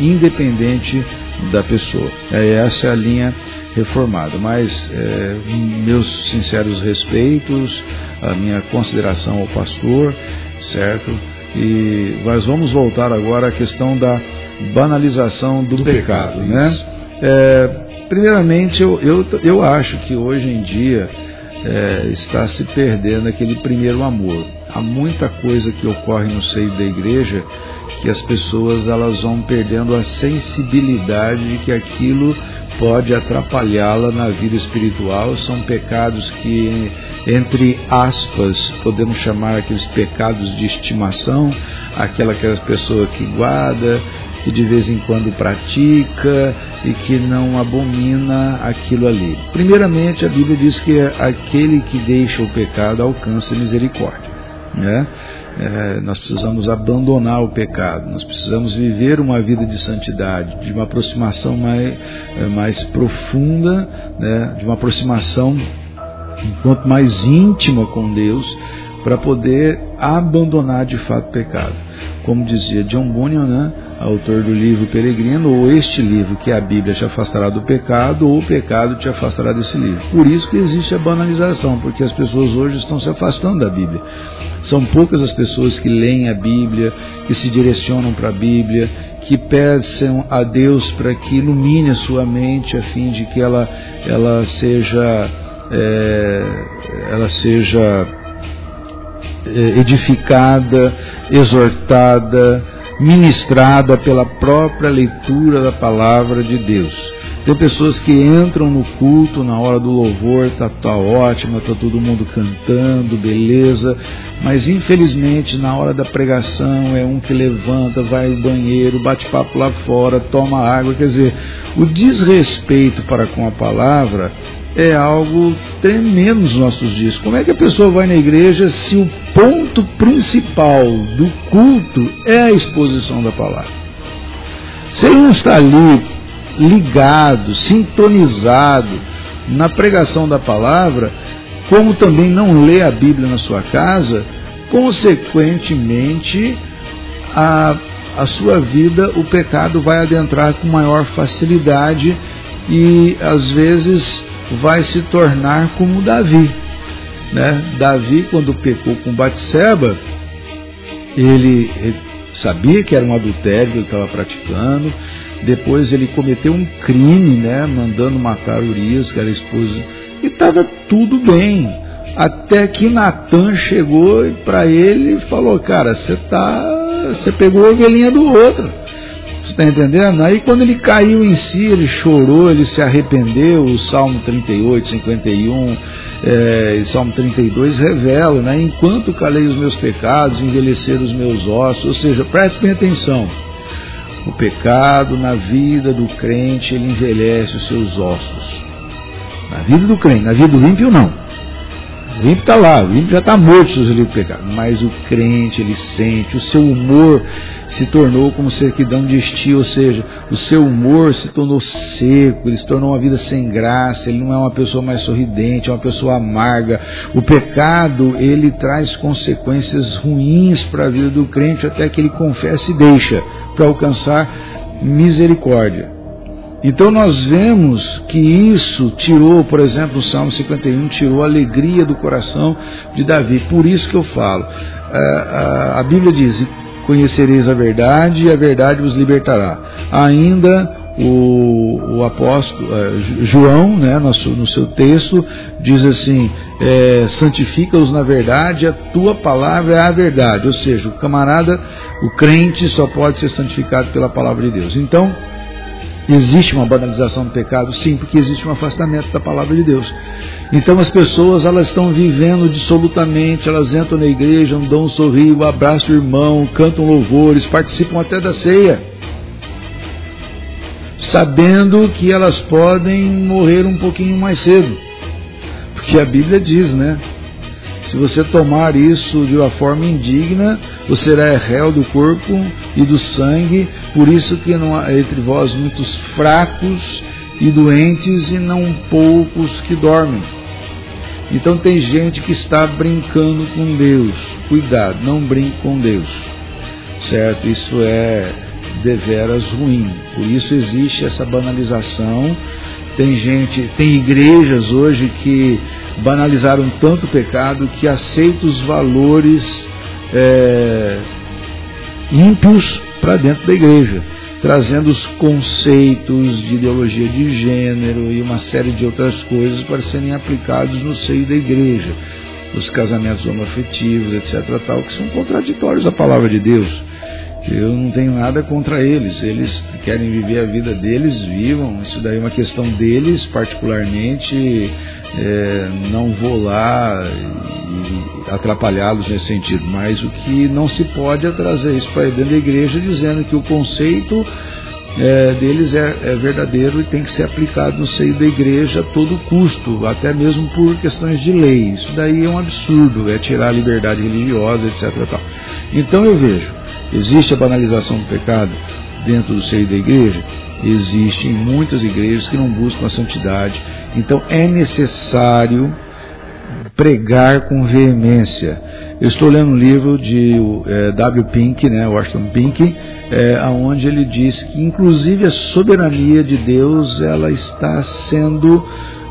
independente da pessoa. É essa a linha reformada. Mas é, meus sinceros respeitos, a minha consideração ao pastor, certo? E nós vamos voltar agora à questão da banalização do, do pecado, pecado, né? É, primeiramente, eu, eu, eu acho que hoje em dia é, está se perdendo aquele primeiro amor. Há muita coisa que ocorre no seio da igreja que as pessoas elas vão perdendo a sensibilidade de que aquilo pode atrapalhá-la na vida espiritual. São pecados que, entre aspas, podemos chamar aqueles pecados de estimação, aquela aquelas pessoa que guarda, que de vez em quando pratica e que não abomina aquilo ali. Primeiramente, a Bíblia diz que aquele que deixa o pecado alcança misericórdia. Né? É, nós precisamos abandonar o pecado, nós precisamos viver uma vida de santidade, de uma aproximação mais, é, mais profunda, né? de uma aproximação quanto mais íntima com Deus, para poder abandonar de fato o pecado. Como dizia John Bunyan, né? autor do livro Peregrino, ou este livro, que a Bíblia, te afastará do pecado, ou o pecado te afastará desse livro. Por isso que existe a banalização, porque as pessoas hoje estão se afastando da Bíblia. São poucas as pessoas que leem a Bíblia, que se direcionam para a Bíblia, que pedem a Deus para que ilumine a sua mente, a fim de que ela, ela seja, é, ela seja edificada, exortada, ministrada pela própria leitura da palavra de Deus. Tem pessoas que entram no culto na hora do louvor, tá, tá ótimo, tá todo mundo cantando, beleza, mas infelizmente na hora da pregação é um que levanta, vai ao banheiro, bate papo lá fora, toma água, quer dizer, o desrespeito para com a palavra é algo tremendo nos nossos dias. Como é que a pessoa vai na igreja se o ponto principal do culto é a exposição da palavra? Se ele não está ali ligado, sintonizado na pregação da palavra, como também não lê a Bíblia na sua casa, consequentemente a, a sua vida, o pecado vai adentrar com maior facilidade e às vezes vai se tornar como Davi. Né? Davi, quando pecou com Batseba, ele sabia que era um adultério que ele estava praticando, depois ele cometeu um crime, né, mandando matar Urias, que era esposa, e estava tudo bem. Até que Natan chegou para ele e falou: Cara, você tá, você pegou a ovelhinha do outro. Você está entendendo? Aí quando ele caiu em si, ele chorou, ele se arrependeu. O Salmo 38, 51, é, Salmo 32 revela, né? Enquanto calei os meus pecados, envelheceram os meus ossos. Ou seja, preste bem atenção. O pecado na vida do crente, ele envelhece os seus ossos. Na vida do crente, na vida do ímpio não. O ímpio está lá, o ímpio já está morto se ele pecado. Mas o crente, ele sente, o seu humor se tornou como sequidão de estio, ou seja, o seu humor se tornou seco, ele se tornou uma vida sem graça, ele não é uma pessoa mais sorridente, é uma pessoa amarga. O pecado, ele traz consequências ruins para a vida do crente até que ele confesse e deixa para alcançar misericórdia. Então nós vemos que isso tirou, por exemplo, o Salmo 51 tirou a alegria do coração de Davi. Por isso que eu falo. A, a Bíblia diz: conhecereis a verdade e a verdade vos libertará. Ainda o, o apóstolo uh, João, né, no, no, seu texto, diz assim: é, santifica-os na verdade, a tua palavra é a verdade. Ou seja, o camarada, o crente só pode ser santificado pela palavra de Deus. Então, existe uma banalização do pecado? Sim, porque existe um afastamento da palavra de Deus. Então as pessoas elas estão vivendo dissolutamente, elas entram na igreja, dão um sorriso, abraçam o irmão, cantam louvores, participam até da ceia, sabendo que elas podem morrer um pouquinho mais cedo, porque a Bíblia diz, né? Se você tomar isso de uma forma indigna, você será réu do corpo e do sangue. Por isso que não há entre vós muitos fracos e doentes e não poucos que dormem. Então tem gente que está brincando com Deus. Cuidado, não brinque com Deus. Certo? Isso é deveras ruim. Por isso existe essa banalização. Tem gente, tem igrejas hoje que banalizaram tanto o pecado que aceitam os valores é, ímpios para dentro da igreja trazendo os conceitos de ideologia de gênero e uma série de outras coisas para serem aplicados no seio da igreja. Os casamentos homoafetivos, etc., tal, que são contraditórios à palavra de Deus. Eu não tenho nada contra eles. Eles querem viver a vida deles, vivam. Isso daí é uma questão deles, particularmente. É, não vou lá atrapalhá-los nesse sentido. Mas o que não se pode é trazer isso para dentro da igreja, dizendo que o conceito é, deles é, é, verdadeiro e tem que ser aplicado no seio da igreja a todo custo, até mesmo por questões de lei. Isso daí é um absurdo, é tirar a liberdade religiosa, etc. Tal. Então eu vejo Existe a banalização do pecado dentro do seio da igreja? Existe em muitas igrejas que não buscam a santidade. Então é necessário pregar com veemência. Eu estou lendo um livro de é, W. Pink, né, Washington Pink, é, onde ele diz que inclusive a soberania de Deus ela está sendo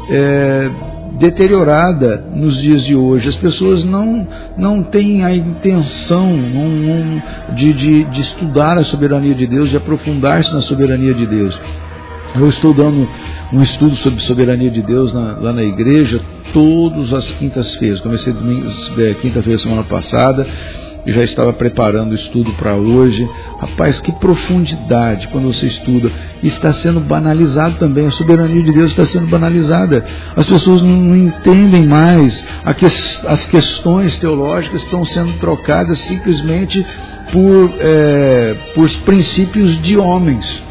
é, deteriorada nos dias de hoje. As pessoas não, não têm a intenção não, não, de, de, de estudar a soberania de Deus, de aprofundar-se na soberania de Deus. Eu estou dando um estudo sobre soberania de Deus na, lá na igreja, todas as quintas-feiras. Comecei é, quinta-feira semana passada e já estava preparando o estudo para hoje. Rapaz, que profundidade quando você estuda. Está sendo banalizado também, a soberania de Deus está sendo banalizada. As pessoas não, entendem mais. as questões teológicas estão sendo trocadas simplesmente por, é, por princípios de homens.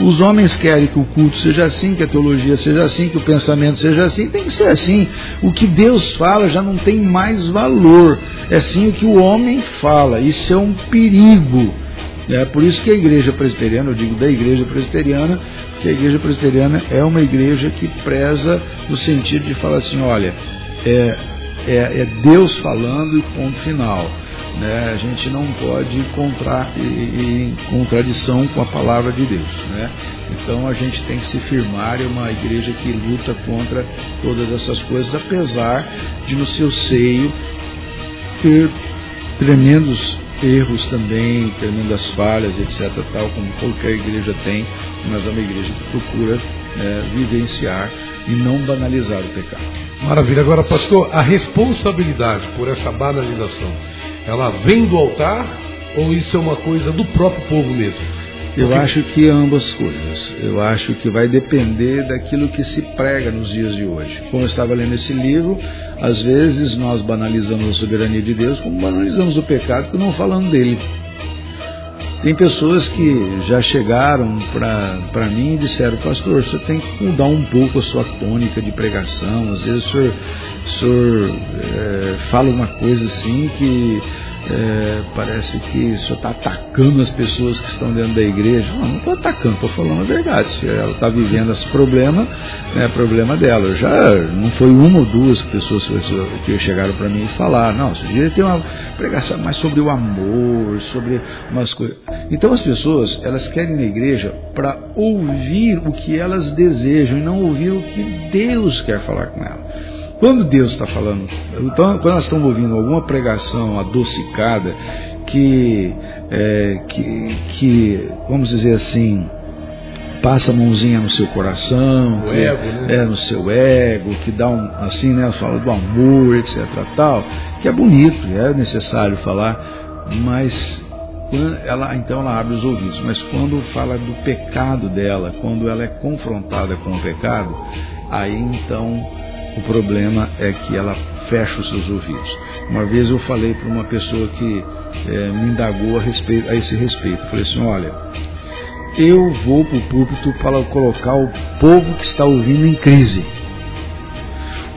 Os homens querem que o culto seja assim, que a teologia seja assim, que o pensamento seja assim, tem que ser assim. O que Deus fala já não tem mais valor. É sim o que o homem fala. Isso é um perigo. É por isso que a igreja presbiteriana, eu digo da igreja presbiteriana, que a igreja presbiteriana é uma igreja que preza no sentido de falar assim, olha, é, é, é Deus falando e ponto final. Né? A gente não pode encontrar em contradição com a palavra de Deus. Né? Então a gente tem que se firmar em uma igreja que luta contra todas essas coisas, apesar de no seu seio ter tremendos erros também, tremendas falhas, etc. Tal como qualquer igreja tem, mas é uma igreja que procura é, vivenciar e não banalizar o pecado. Maravilha. Agora, pastor, a responsabilidade por essa banalização ela vem do altar ou isso é uma coisa do próprio povo mesmo? Eu Porque... acho que ambas coisas. Eu acho que vai depender daquilo que se prega nos dias de hoje. Como eu estava lendo esse livro, às vezes nós banalizamos a soberania de Deus, como banalizamos o pecado, não falando dele. Tem pessoas que já chegaram para mim e disseram, pastor, você tem que mudar um pouco a sua tônica de pregação. Às vezes o senhor, o senhor é, fala uma coisa assim que é, parece que o senhor está atacando as pessoas que estão dentro da igreja. Não, não estou atacando, estou falando a verdade. Se ela está vivendo esse problema, é problema dela. Já não foi uma ou duas pessoas que chegaram para mim e falaram, não, você devia ter uma pregação mais sobre o amor, sobre umas coisas. Então as pessoas, elas querem ir na igreja para ouvir o que elas desejam e não ouvir o que Deus quer falar com elas. Quando Deus está falando, então, quando nós estamos ouvindo alguma pregação adocicada, que, é, que, que, vamos dizer assim, passa a mãozinha no seu coração, que, ego, né? é, no seu ego, que dá um, assim, né, fala do amor, etc, tal, que é bonito, é necessário falar, mas ela então ela abre os ouvidos, mas quando fala do pecado dela, quando ela é confrontada com o pecado, aí então o problema é que ela fecha os seus ouvidos. Uma vez eu falei para uma pessoa que é, me indagou a, respeito, a esse respeito. Falei assim: olha, eu vou para o púlpito para colocar o povo que está ouvindo em crise.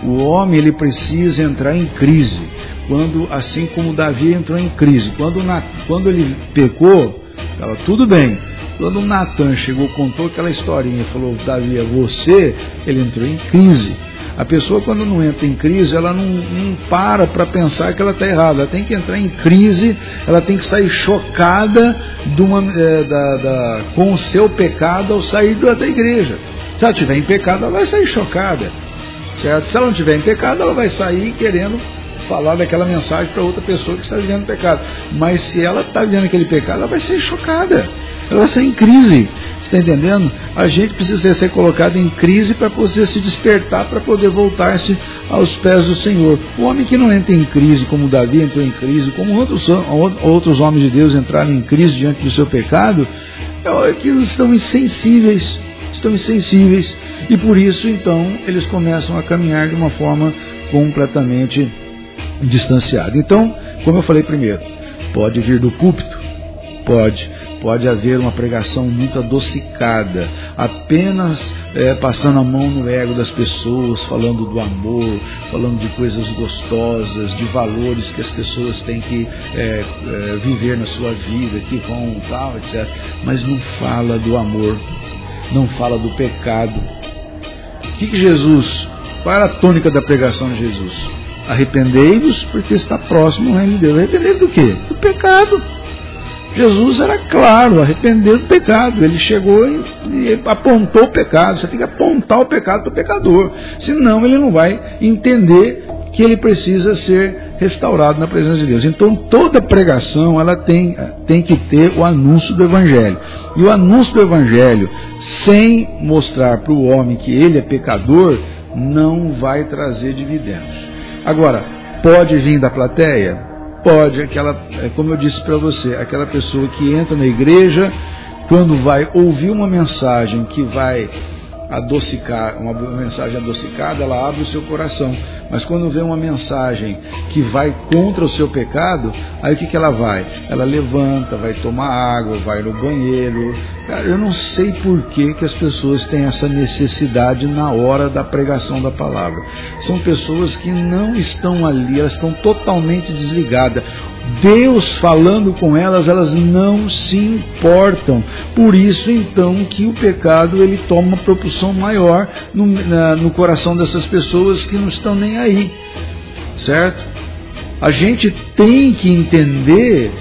O homem ele precisa entrar em crise. Quando, assim como Davi entrou em crise, quando, na, quando ele pecou, estava tudo bem. Quando Natan chegou, contou aquela historinha, falou: Davi, é você, ele entrou em crise. A pessoa, quando não entra em crise, ela não, não para para pensar que ela está errada. Ela tem que entrar em crise, ela tem que sair chocada uma, é, da, da, com o seu pecado ao sair da, da igreja. Se ela estiver em pecado, ela vai sair chocada. Certo? Se ela não estiver em pecado, ela vai sair querendo falar daquela mensagem para outra pessoa que está vivendo pecado. Mas se ela está vivendo aquele pecado, ela vai ser chocada. Ela vai ser em crise. Está entendendo? A gente precisa ser colocado em crise para poder se despertar, para poder voltar-se aos pés do Senhor. O homem que não entra em crise, como Davi entrou em crise, como outros, outros homens de Deus entraram em crise diante do seu pecado, é que estão insensíveis. Estão insensíveis. E por isso, então, eles começam a caminhar de uma forma completamente distanciada. Então, como eu falei primeiro, pode vir do púlpito, pode Pode haver uma pregação muito adocicada, apenas é, passando a mão no ego das pessoas, falando do amor, falando de coisas gostosas, de valores que as pessoas têm que é, é, viver na sua vida, que vão tal, etc. Mas não fala do amor, não fala do pecado. O que, que Jesus, qual era a tônica da pregação de Jesus? Arrependei-vos porque está próximo o reino de Deus. Arrependei do quê? Do pecado. Jesus era claro, arrependeu do pecado. Ele chegou e apontou o pecado. Você tem que apontar o pecado para o pecador. Senão ele não vai entender que ele precisa ser restaurado na presença de Deus. Então toda pregação ela tem, tem que ter o anúncio do Evangelho. E o anúncio do Evangelho, sem mostrar para o homem que ele é pecador, não vai trazer dividendos. Agora, pode vir da plateia? pode, aquela, é como eu disse para você, aquela pessoa que entra na igreja, quando vai ouvir uma mensagem que vai adocicar, uma mensagem adocicada, ela abre o seu coração. Mas quando vem uma mensagem que vai contra o seu pecado, aí o que, que ela vai? Ela levanta, vai tomar água, vai no banheiro. Eu não sei por que, que as pessoas têm essa necessidade na hora da pregação da palavra. São pessoas que não estão ali, elas estão totalmente desligadas. Deus falando com elas, elas não se importam. Por isso, então, que o pecado ele toma uma propulsão maior no, na, no coração dessas pessoas que não estão nem aí, certo? A gente tem que entender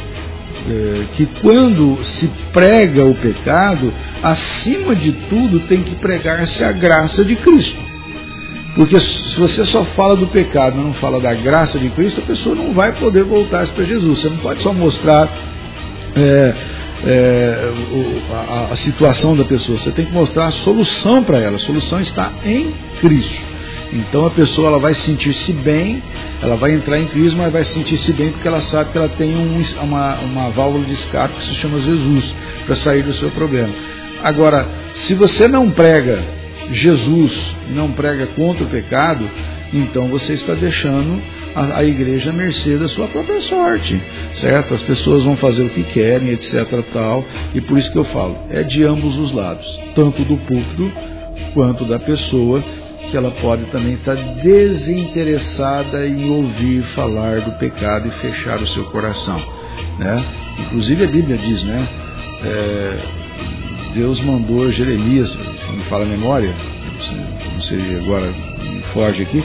é, que quando se prega o pecado, acima de tudo tem que pregar-se a graça de Cristo. Porque se você só fala do pecado, não fala da graça de Cristo, a pessoa não vai poder voltar para Jesus. Você não pode só mostrar é, é, a, a, situação da pessoa, você tem que mostrar a solução para ela. A solução está em Cristo. Então a pessoa ela vai sentir-se bem, ela vai entrar em Cristo, mas vai sentir-se bem porque ela sabe que ela tem um, uma, uma válvula de escape que se chama Jesus para sair do seu problema. Agora, se você não prega Jesus não prega contra o pecado, então você está deixando a, a, igreja à mercê da sua própria sorte, certo? As pessoas vão fazer o que querem, etc. tal, e por isso que eu falo, é de ambos os lados, tanto do púlpito quanto da pessoa, que ela pode também estar desinteressada em ouvir falar do pecado e fechar o seu coração, né? Inclusive a Bíblia diz, né? É, Deus mandou Jeremias, me fala a memória, não sei agora me foge aqui,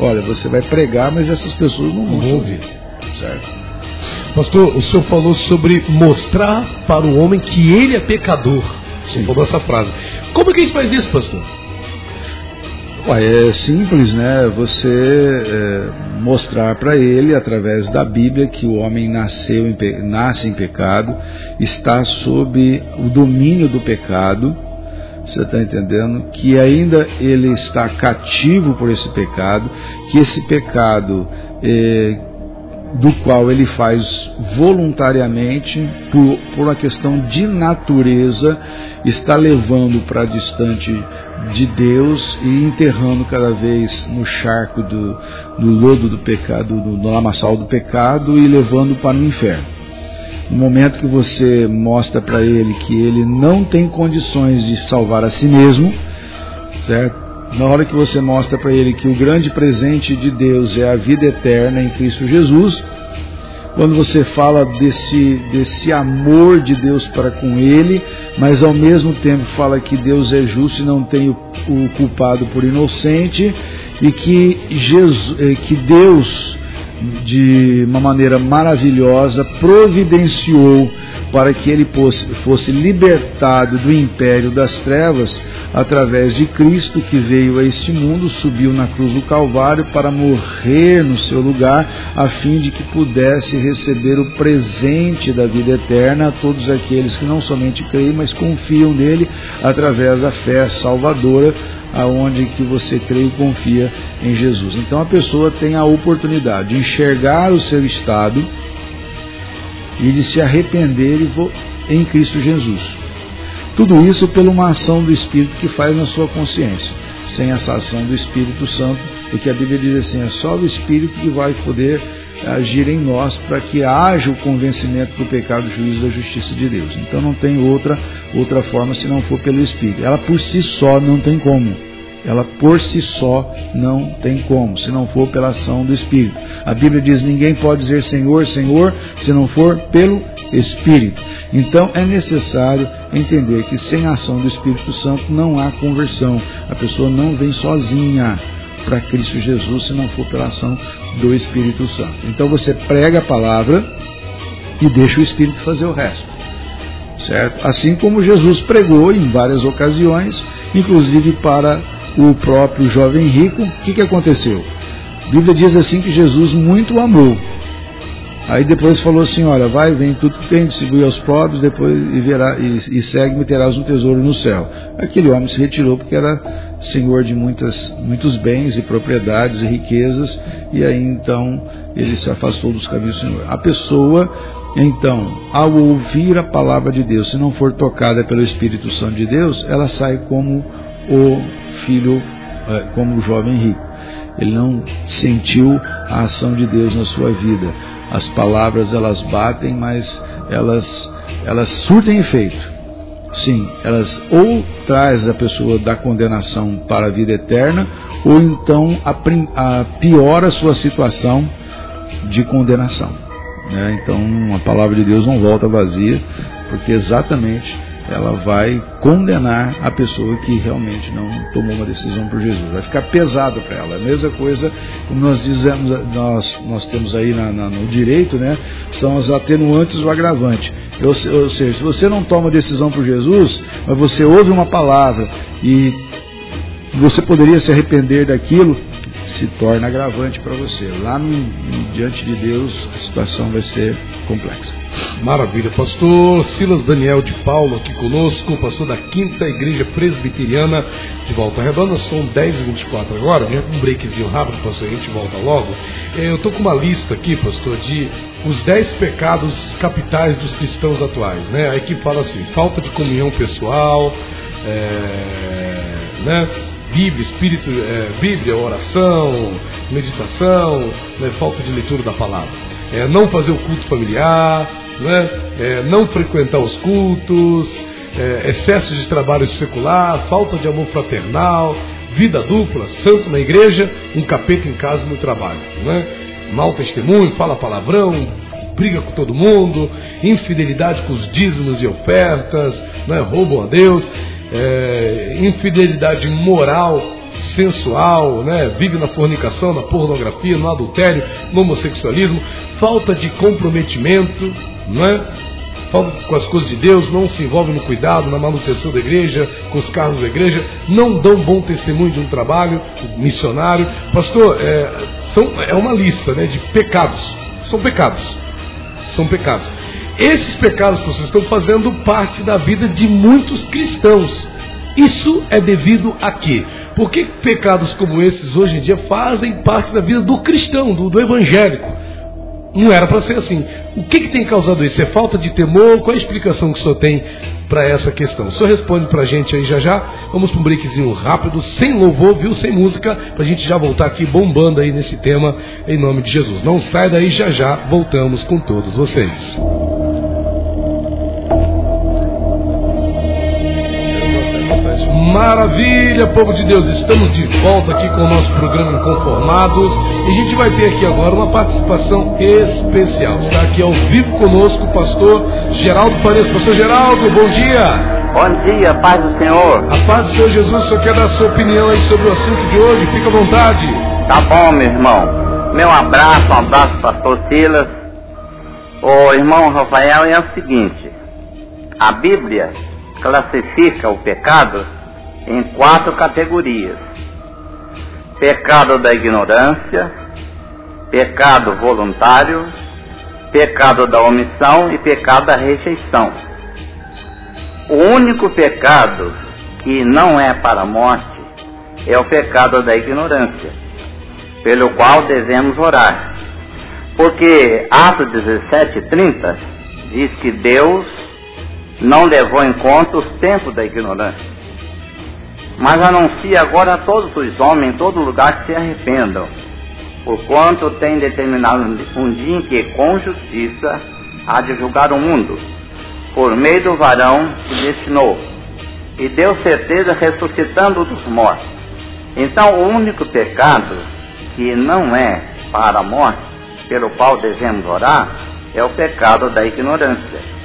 olha, você vai pregar, mas essas pessoas não vão ouvir. Certo? Pastor, o senhor falou sobre mostrar para o homem que ele é pecador. O senhor falou essa frase. Como é que a gente faz isso, pastor? Ué, é simples, né? Você é, mostrar para ele, através da Bíblia, que o homem nasceu em, nasce em pecado, está sob o domínio do pecado, você está entendendo? Que ainda ele está cativo por esse pecado, que esse pecado é, do qual ele faz voluntariamente, por, por uma questão de natureza, está levando para distante de Deus e enterrando cada vez no charco do, do lodo do pecado, no lamaçal do pecado e levando para o inferno. No momento que você mostra para ele que ele não tem condições de salvar a si mesmo, certo? Na hora que você mostra para ele que o grande presente de Deus é a vida eterna em Cristo Jesus, quando você fala desse, desse amor de Deus para com ele, mas ao mesmo tempo fala que Deus é justo e não tem o, o culpado por inocente, e que, Jesus, eh, que Deus, de uma maneira maravilhosa, providenciou para que ele fosse, libertado do império das trevas através de Cristo que veio a este mundo, subiu na cruz do Calvário para morrer no seu lugar, a fim de que pudesse receber o presente da vida eterna a todos aqueles que não somente creem, mas confiam nele através da fé salvadora aonde que você crê e confia em Jesus. Então a pessoa tem a oportunidade de enxergar o seu estado e de se arrepender em Cristo Jesus. Tudo isso por uma ação do Espírito que faz na sua consciência. Sem essa ação do Espírito Santo, porque a Bíblia diz assim: é só o Espírito que vai poder agir em nós para que haja o convencimento do pecado, do juízo da justiça de Deus. Então não tem outra outra forma se não for pelo Espírito. Ela por si só não tem como. Ela por si só não tem como, se não for pela ação do Espírito. A Bíblia diz: ninguém pode dizer Senhor, Senhor, se não for pelo Espírito. Então é necessário entender que sem a ação do Espírito Santo não há conversão. A pessoa não vem sozinha para Cristo Jesus se não for pela ação do Espírito Santo. Então você prega a palavra e deixa o Espírito fazer o resto. Certo? Assim como Jesus pregou em várias ocasiões, inclusive para o próprio jovem rico, o que, que aconteceu? A Bíblia diz assim que Jesus muito o amou. Aí depois falou assim, olha, vai, vem tudo que tem, distribui aos pobres, depois e, verá, e, e segue-me terás um tesouro no céu. Aquele homem se retirou porque era senhor de muitas, muitos bens e propriedades e riquezas, e aí então ele se afastou dos caminhos do Senhor. A pessoa, então, ao ouvir a palavra de Deus, se não for tocada pelo Espírito Santo de Deus, ela sai como o filho, eh, como o jovem rico. Ele não sentiu a ação de Deus na sua vida as palavras elas batem, mas elas, elas surtem efeito. Sim, elas ou traz a pessoa da condenação para a vida eterna, ou então a, a piora a sua situação de condenação. Né? Então a palavra de Deus não volta vazia, porque exatamente ela vai condenar a pessoa que realmente não tomou uma decisão por Jesus. Vai ficar pesado para ela. A mesma coisa, como nós dizemos, nós, nós temos aí na, na, no direito, né? São as atenuantes ou agravante. Ou, ou seja, se você não toma decisão por Jesus, mas você ouve uma palavra e você poderia se arrepender daquilo, se torna agravante para você. Lá no, no, diante de Deus, a situação vai ser complexa. Maravilha. Pastor Silas Daniel de Paulo aqui conosco, pastor da Quinta Igreja Presbiteriana de Volta Redonda. São 10 e 24 agora. Já um breakzinho rápido, pastor, a gente volta logo. É, eu estou com uma lista aqui, pastor, de os 10 pecados capitais dos cristãos atuais. Né? A equipe fala assim: falta de comunhão pessoal, é, né? Bíblia, espírito, é, Bíblia, oração, meditação, né, falta de leitura da palavra. É, não fazer o culto familiar, né, é, não frequentar os cultos, é, excesso de trabalho secular, falta de amor fraternal, vida dupla, santo na igreja, um capeta em casa no trabalho. Né? Mal testemunho, fala palavrão, briga com todo mundo, infidelidade com os dízimos e ofertas, né? roubam a Deus é, infidelidade moral, sensual, né? vive na fornicação, na pornografia, no adultério, no homossexualismo, falta de comprometimento, não é? falta com as coisas de Deus, não se envolve no cuidado, na manutenção da igreja, com os carros da igreja, não dão bom testemunho de um trabalho missionário. Pastor, é, são, é uma lista né, de pecados. São pecados. São pecados. Esses pecados vocês estão fazendo parte da vida de muitos cristãos. Isso é devido a quê? Por que pecados como esses hoje em dia fazem parte da vida do cristão, do, do evangélico? Não era para ser assim. O que, que tem causado isso? É falta de temor? Qual é a explicação que o senhor tem para essa questão? O senhor responde para a gente aí já já. Vamos para um breakzinho rápido, sem louvor, viu? Sem música, para a gente já voltar aqui bombando aí nesse tema, em nome de Jesus. Não sai daí, já já voltamos com todos vocês. Maravilha, povo de Deus, estamos de volta aqui com o nosso programa Inconformados e a gente vai ter aqui agora uma participação especial. Está aqui ao vivo conosco o pastor Geraldo Farias. Pastor Geraldo, bom dia. Bom dia, paz do Senhor. A paz do Senhor Jesus, senhor quer dar a sua opinião aí sobre o assunto de hoje? Fica à vontade. Tá bom, meu irmão. Meu abraço, um abraço, pastor Silas. O irmão Rafael é o seguinte: a Bíblia classifica o pecado em quatro categorias: pecado da ignorância, pecado voluntário, pecado da omissão e pecado da rejeição. O único pecado que não é para a morte é o pecado da ignorância, pelo qual devemos orar. Porque Atos 17:30 diz que Deus não levou em conta os tempos da ignorância mas anuncia agora a todos os homens em todo lugar que se arrependam, porquanto tem determinado um dia em que, com justiça, há de julgar o mundo, por meio do varão que destinou, e deu certeza ressuscitando dos mortos. Então, o único pecado que não é para a morte, pelo qual devemos orar, é o pecado da ignorância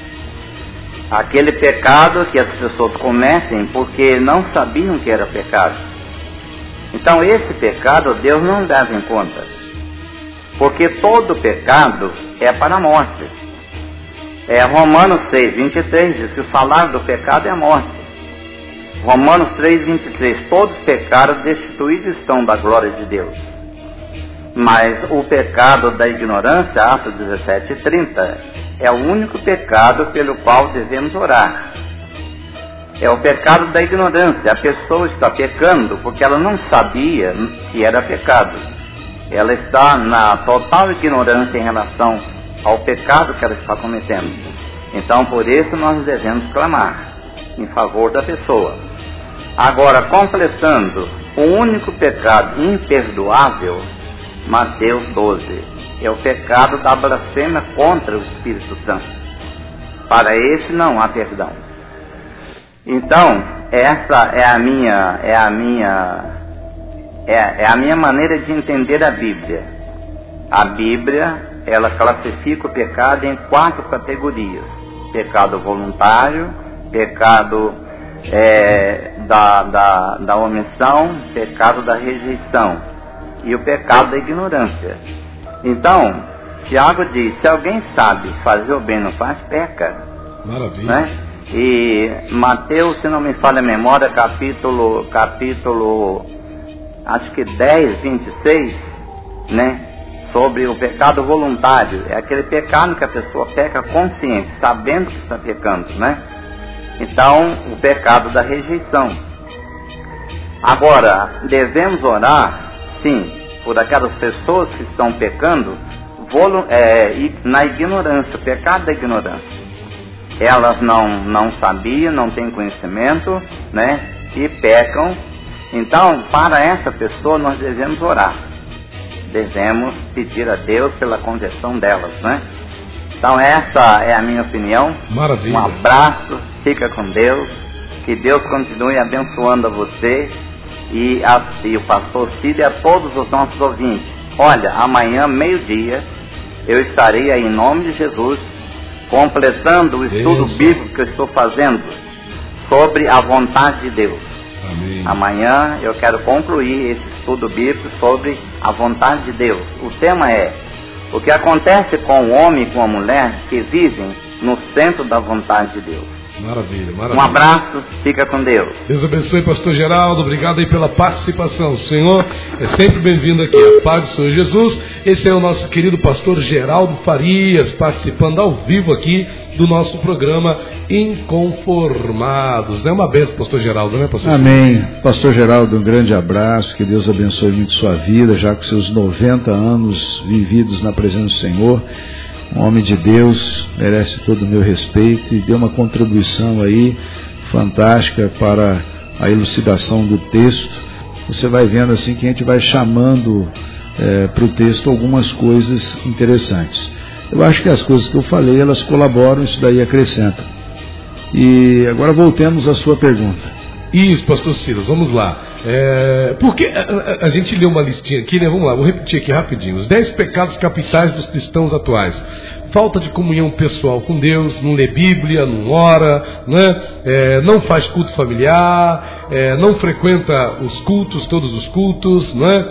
aquele pecado que as pessoas cometem porque não sabiam que era pecado. Então esse pecado Deus não leva em conta. Porque todo pecado é para a morte. É Romanos 6, 23 diz que o salário do pecado é a morte. Romanos 3, 23, todos pecaram destituídos estão da glória de Deus. Mas o pecado da ignorância, Atos 17 e 30, é o único pecado pelo qual devemos orar. É o pecado da ignorância. A pessoa está pecando porque ela não sabia que era pecado. Ela está na total ignorância em relação ao pecado que ela está cometendo. Então, por isso, nós devemos clamar em favor da pessoa. Agora, completando, o único pecado imperdoável, Mateus 12, é o pecado da blasfêmia contra o Espírito Santo. Para esse não há perdão. Então, essa é a minha, é a minha, é, é a minha maneira de entender a Bíblia. A Bíblia ela classifica o pecado em quatro categorias: pecado voluntário, pecado é, da, da, da omissão, pecado da rejeição e o pecado da ignorância. Então, Tiago diz: se alguém sabe fazer o bem não faz, peca. Maravilha. Né? E Mateus, se não me falha a memória, capítulo, capítulo, acho que 10, 26, né? sobre o pecado voluntário. É aquele pecado que a pessoa peca consciente, sabendo que está pecando, né? Então, o pecado da rejeição. Agora, devemos orar, sim, por aquelas pessoas que estão pecando é, na ignorância, o pecado da ignorância. Elas não, não sabiam, não têm conhecimento, né? E pecam. Então, para essa pessoa, nós devemos orar devemos pedir a Deus pela conversão delas, né? Então essa é a minha opinião. Maravilha. Um abraço, fica com Deus, que Deus continue abençoando a você e, a, e o pastor Cid e a todos os nossos ouvintes. Olha, amanhã, meio-dia, eu estarei aí em nome de Jesus, completando o estudo Isso. bíblico que eu estou fazendo sobre a vontade de Deus. Amém. Amanhã eu quero concluir esse estudo bíblico sobre a vontade de Deus. O tema é o que acontece com o homem e com a mulher que vivem no centro da vontade de Deus. Maravilha, maravilha. Um abraço, fica com Deus. Deus abençoe, pastor Geraldo. Obrigado aí pela participação. O Senhor é sempre bem-vindo aqui. A paz do Senhor Jesus. Esse é o nosso querido pastor Geraldo Farias, participando ao vivo aqui do nosso programa Inconformados. É uma benção, pastor Geraldo, né, pastor? Amém. Pastor Geraldo, um grande abraço. Que Deus abençoe muito sua vida, já com seus 90 anos vividos na presença do Senhor um homem de Deus, merece todo o meu respeito e deu uma contribuição aí fantástica para a elucidação do texto. Você vai vendo assim que a gente vai chamando é, para o texto algumas coisas interessantes. Eu acho que as coisas que eu falei, elas colaboram, isso daí acrescenta. E agora voltemos à sua pergunta. Isso, pastor Silas, vamos lá. É, porque a, a, a, gente leu uma listinha aqui, né? Vamos lá, vou repetir aqui rapidinho. Os dez pecados capitais dos cristãos atuais. Falta de comunhão pessoal com Deus, não lê Bíblia, não ora, né? É, não faz culto familiar, é, não frequenta os cultos, todos os cultos, né?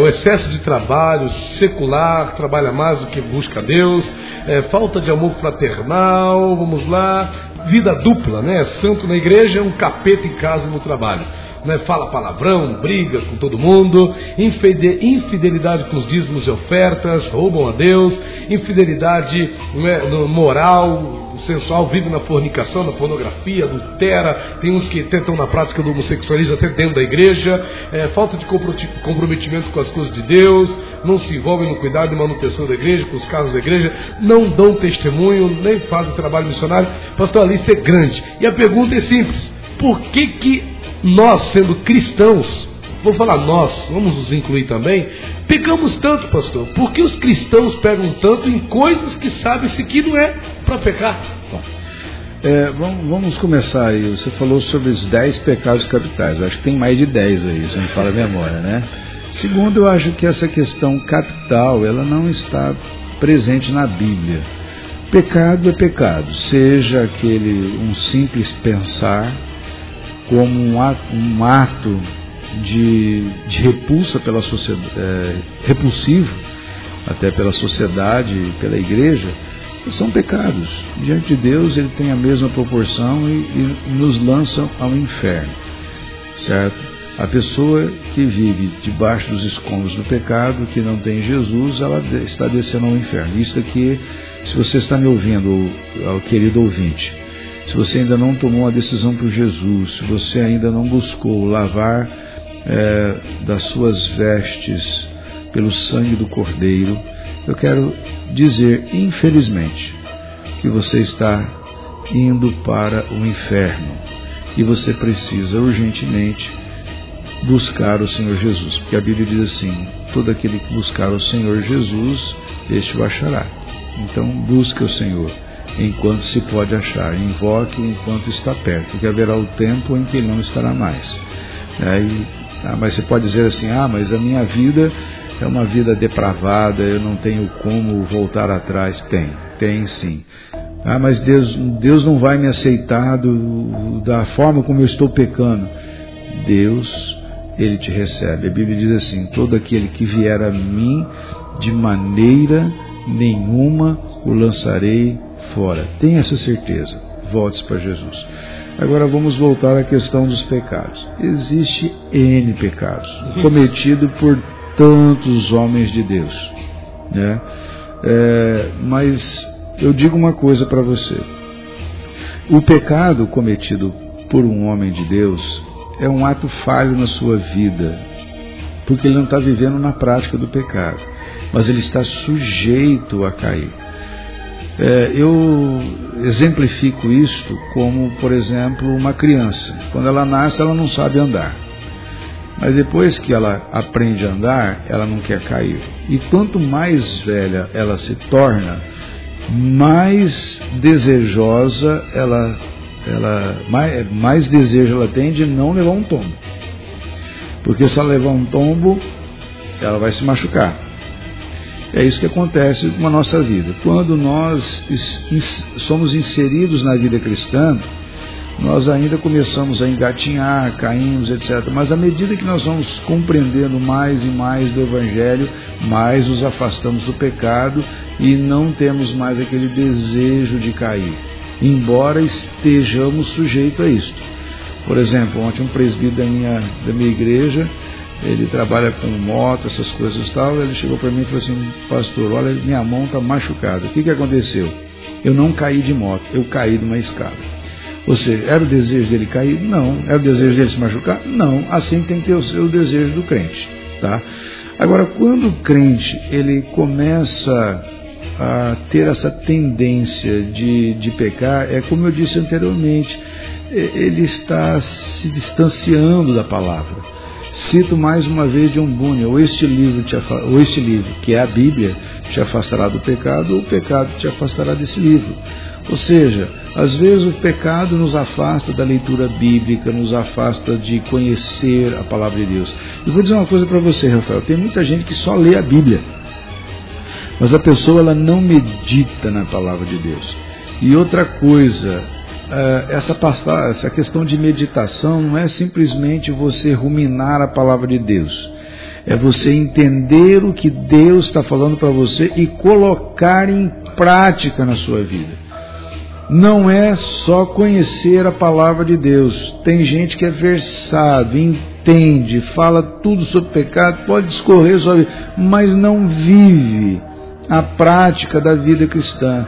o excesso de trabalho secular, trabalha mais do que busca Deus, é, falta de amor fraternal, vamos lá, vida dupla, né? Santo na igreja, um capeta em casa no trabalho. Né? Fala palavrão, briga com todo mundo, infidelidade com os dízimos e ofertas, roubam a Deus, infidelidade né, moral, sensual, vive na fornicação, na pornografia, adultera, tem uns que tentam na prática do homossexualismo até dentro da igreja, é, falta de comprometimento com as coisas de Deus, não se envolvem no cuidado e manutenção da igreja, com os carros da igreja, não dão testemunho, nem fazem trabalho missionário. Pastor, a lista é grande. E a pergunta é simples: por que, que nós, sendo cristãos, vou falar nós, vamos nos incluir também, pecamos tanto, pastor? Por que os cristãos pegam tanto em coisas que sabem-se que não é para pecar? Bom, é, vamos, vamos, começar aí. Você falou sobre os 10 pecados capitais. Eu acho que tem mais de 10 aí, se não fala a memória, né? Segundo, eu acho que essa questão capital, ela não está presente na Bíblia. Pecado é pecado, seja aquele um simples pensar, como um ato, de, de, repulsa pela sociedade, é, repulsivo até pela sociedade pela igreja, são pecados. Diante de Deus ele tem a mesma proporção e, e nos lança ao inferno, certo? A pessoa que vive debaixo dos escombros do pecado, que não tem Jesus, ela está descendo ao inferno. Isso aqui, se você está me ouvindo, querido ouvinte, se você ainda não tomou uma decisão por Jesus, se você ainda não buscou lavar é, das suas vestes pelo sangue do Cordeiro, eu quero dizer, infelizmente, que você está indo para o inferno e você precisa urgentemente buscar o Senhor Jesus, porque a Bíblia diz assim: todo aquele que buscar o Senhor Jesus, este o achará. Então, busque o Senhor enquanto se pode achar, invoque enquanto está perto, porque haverá o tempo em que não estará mais. Aí, ah, mas você pode dizer assim: ah, mas a minha vida é uma vida depravada, eu não tenho como voltar atrás. Tem, tem sim. Ah, mas Deus, Deus não vai me aceitar do, da forma como eu estou pecando. Deus ele te recebe. A Bíblia diz assim: todo aquele que vier a mim, de maneira nenhuma o lançarei fora. Tenha essa certeza. Volte para Jesus. Agora vamos voltar à questão dos pecados. Existe N pecados cometido por tantos homens de Deus. Né? É, mas eu digo uma coisa para você. O pecado cometido por um homem de Deus é um ato falho na sua vida, porque ele não está vivendo na prática do pecado, mas ele está sujeito a cair. É, eu exemplifico isto como, por exemplo, uma criança. Quando ela nasce, ela não sabe andar. Mas depois que ela aprende a andar, ela não quer cair. E quanto mais velha ela se torna, mais desejosa ela ela mais, mais desejo ela tem de não levar um tombo. Porque se ela levar um tombo, ela vai se machucar. É isso que acontece na nossa vida. Quando nós somos inseridos na vida cristã, nós ainda começamos a engatinhar, caímos, etc. Mas à medida que nós vamos compreendendo mais e mais do Evangelho, mais nos afastamos do pecado e não temos mais aquele desejo de cair embora estejamos sujeitos a isto. Por exemplo, ontem um presbítero da minha, da minha igreja, ele trabalha com moto, essas coisas e tal, ele chegou para mim e falou assim, pastor, olha, minha mão está machucada. O que, que aconteceu? Eu não caí de moto, eu caí de uma escada. Ou seja, era o desejo dele cair? Não. Era o desejo dele se machucar? Não. Assim tem que ser o desejo do crente. Tá? Agora, quando o crente ele começa a ter essa tendência de, de pecar, é como eu disse anteriormente, ele está se distanciando da palavra. Cito mais uma vez John Bunyan, ou este livro, te, ou este livro, que é a Bíblia, te afastará do pecado, ou o pecado te afastará desse livro. Ou seja, às vezes o pecado nos afasta da leitura bíblica, nos afasta de conhecer a palavra de Deus. E vou dizer uma coisa para você, Rafael: tem muita gente que só lê a Bíblia. Mas a pessoa ela não medita na palavra de Deus. E outra coisa, eh, essa, essa questão de meditação não é simplesmente você ruminar a palavra de Deus. É você entender o que Deus está falando para você e colocar em prática na sua vida. Não é só conhecer a palavra de Deus. Tem gente que é versado, entende, fala tudo sobre pecado, pode discorrer sobre, mas não vive a prática da vida cristã.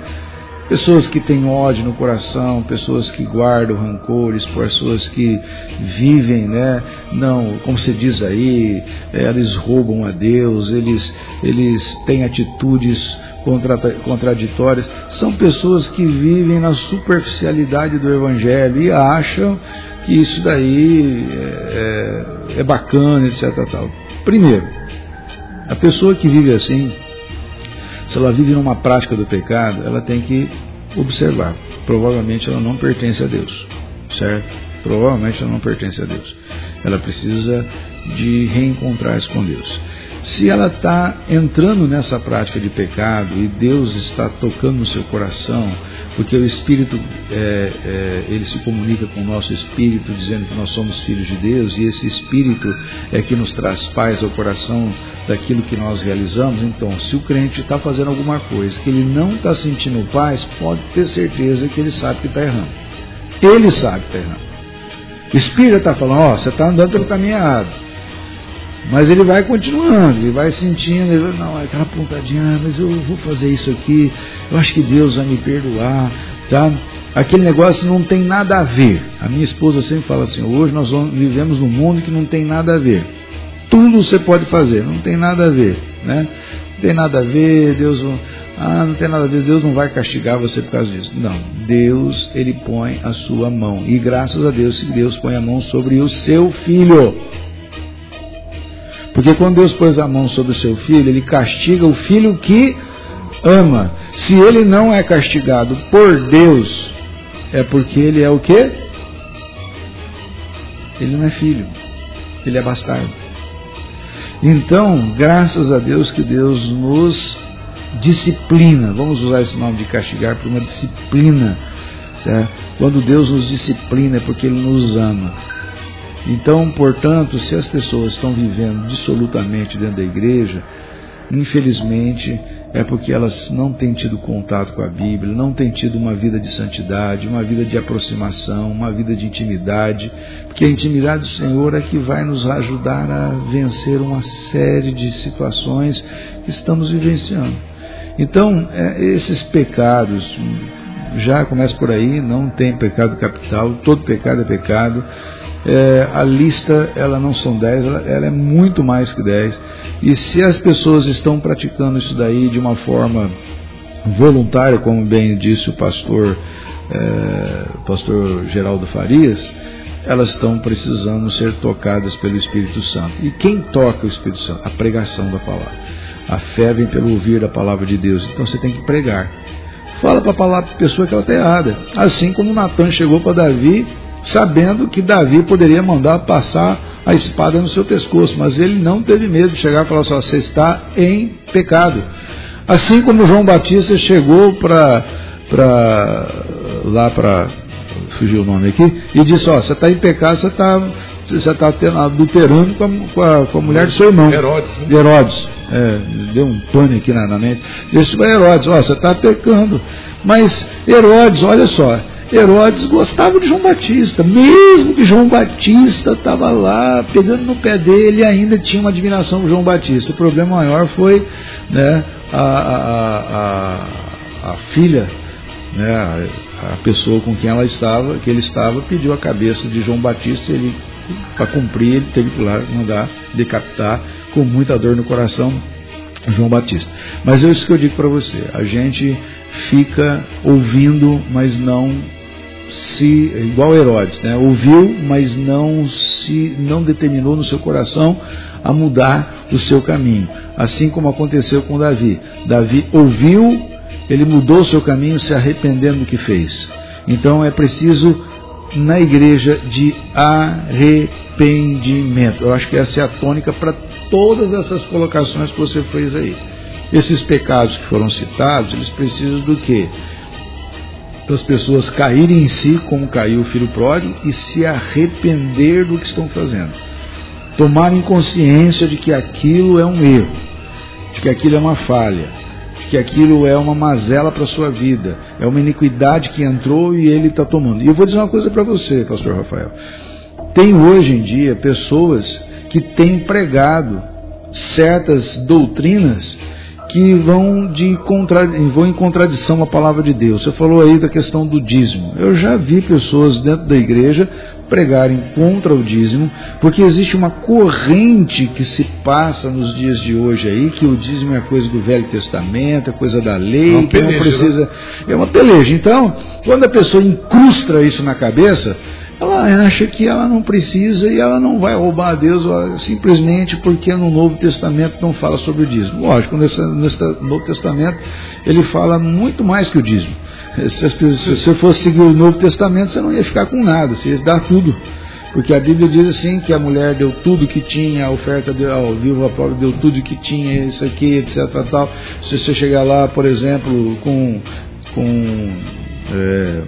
Pessoas que têm ódio no coração, pessoas que guardam rancores, pessoas que vivem, né? Não, como se diz aí, é, eles roubam a Deus, eles, eles têm atitudes contra, contraditórias. São pessoas que vivem na superficialidade do Evangelho e acham que isso daí é, é, é bacana, etc. Tal. Primeiro, a pessoa que vive assim, se ela vive numa prática do pecado, ela tem que observar. Provavelmente ela não pertence a Deus, certo? Provavelmente ela não pertence a Deus. Ela precisa de reencontrar-se com Deus. Se ela está entrando nessa prática de pecado e Deus está tocando no seu coração, porque o Espírito é, é, ele se comunica com o nosso Espírito dizendo que nós somos filhos de Deus e esse Espírito é que nos traz paz ao coração daquilo que nós realizamos. Então, se o crente está fazendo alguma coisa que ele não está sentindo paz, pode ter certeza que ele sabe que está errando. Ele sabe que está errando. O Espírito está falando, ó, oh, você está andando pelo caminho errado. Mas ele vai continuando, ele vai sentindo, ele vai, não, aquela pontadinha, ah, mas eu vou fazer isso aqui, eu acho que Deus vai me perdoar, tá? Aquele negócio não tem nada a ver. A minha esposa sempre fala assim, hoje nós vivemos num mundo que não tem nada a ver. Tudo você pode fazer, não tem nada a ver, né? Não tem nada a ver, Deus ah, não tem nada a ver, Deus não vai castigar você por causa disso. Não, Deus, ele põe a sua mão. E graças a Deus, Deus põe a mão sobre o seu filho. Porque quando Deus pôs a mão sobre o seu filho, ele castiga o filho que ama. Se ele não é castigado por Deus, é porque ele é o quê? Ele não é filho. Ele é bastardo. Então, graças a Deus que Deus nos disciplina. Vamos usar esse nome de castigar por uma disciplina. Certo? Quando Deus nos disciplina é porque Ele nos ama. Então, portanto, se as pessoas estão vivendo dissolutamente dentro da igreja, infelizmente é porque elas não têm tido contato com a Bíblia, não têm tido uma vida de santidade, uma vida de aproximação, uma vida de intimidade, porque a intimidade do Senhor é que vai nos ajudar a vencer uma série de situações que estamos vivenciando. Então, é, esses pecados, já começa por aí, não tem pecado capital, todo pecado é pecado é, a lista ela não são 10, ela, ela, é muito mais que 10. E se as pessoas estão praticando isso daí de uma forma voluntária, como bem disse o pastor, é, pastor Geraldo Farias, elas estão precisando ser tocadas pelo Espírito Santo. E quem toca o Espírito Santo? A pregação da palavra. A fé vem pelo ouvir da palavra de Deus. Então você tem que pregar. Fala para a pessoa que ela está errada. Assim como Natan chegou para Davi sabendo que Davi poderia mandar passar a espada no seu pescoço, mas ele não teve medo de chegar e falar assim: você está em pecado. Assim como João Batista chegou para lá para fugiu o nome aqui e disse: ó, você está em pecado, você está você está adulterando com a, com, a, com a, mulher do seu irmão. Herodes. Né? Herodes. É, deu um pane aqui na, na mente. Disse para Herodes: ó, você está pecando. Mas Herodes, olha só, Herodes gostava de João Batista, mesmo que João Batista estava lá pegando no pé dele, ainda tinha uma admiração por João Batista. O problema maior foi né, a, a, a, a filha, né, a, pessoa com quem ela estava, que ele estava, pediu a cabeça de João Batista, e ele, para cumprir, ele teve que lá mandar decapitar com muita dor no coração João Batista. Mas é isso que eu digo para você, a gente fica ouvindo, mas não se igual Herodes, né? ouviu, mas não se não determinou no seu coração a mudar o seu caminho. Assim como aconteceu com Davi. Davi ouviu, ele mudou o seu caminho, se arrependendo do que fez. Então é preciso na igreja de arrependimento. Eu acho que essa é a tônica para todas essas colocações que você fez aí. Esses pecados que foram citados, eles precisam do quê? Das pessoas caírem em si, como caiu o filho pródigo, e se arrepender do que estão fazendo. Tomarem consciência de que aquilo é um erro, de que aquilo é uma falha, de que aquilo é uma mazela para a sua vida, é uma iniquidade que entrou e ele está tomando. E eu vou dizer uma coisa para você, pastor Rafael. Tem hoje em dia pessoas que têm pregado certas doutrinas que vão, de contra, vão em contradição à palavra de Deus. Você falou aí da questão do dízimo. Eu já vi pessoas dentro da igreja pregarem contra o dízimo, porque existe uma corrente que se passa nos dias de hoje aí, que o dízimo é coisa do Velho Testamento, é coisa da lei, é que não precisa. Né? É uma peleja. Então, quando a pessoa incrusta isso na cabeça, ela acha que ela não precisa e ela não vai roubar a Deus simplesmente porque no Novo Testamento não fala sobre o dízimo. Lógico, nesse, nesse Novo Testamento ele fala muito mais que o dízimo. [LAUGHS] Se, você fosse seguir o Novo Testamento, você não ia ficar com nada, você ia dar tudo. Porque a Bíblia diz assim que a mulher deu tudo que tinha, a oferta deu, ao vivo a prova deu tudo que tinha, isso aqui, etc. Tal. Se você chegar lá, por exemplo, com, com é,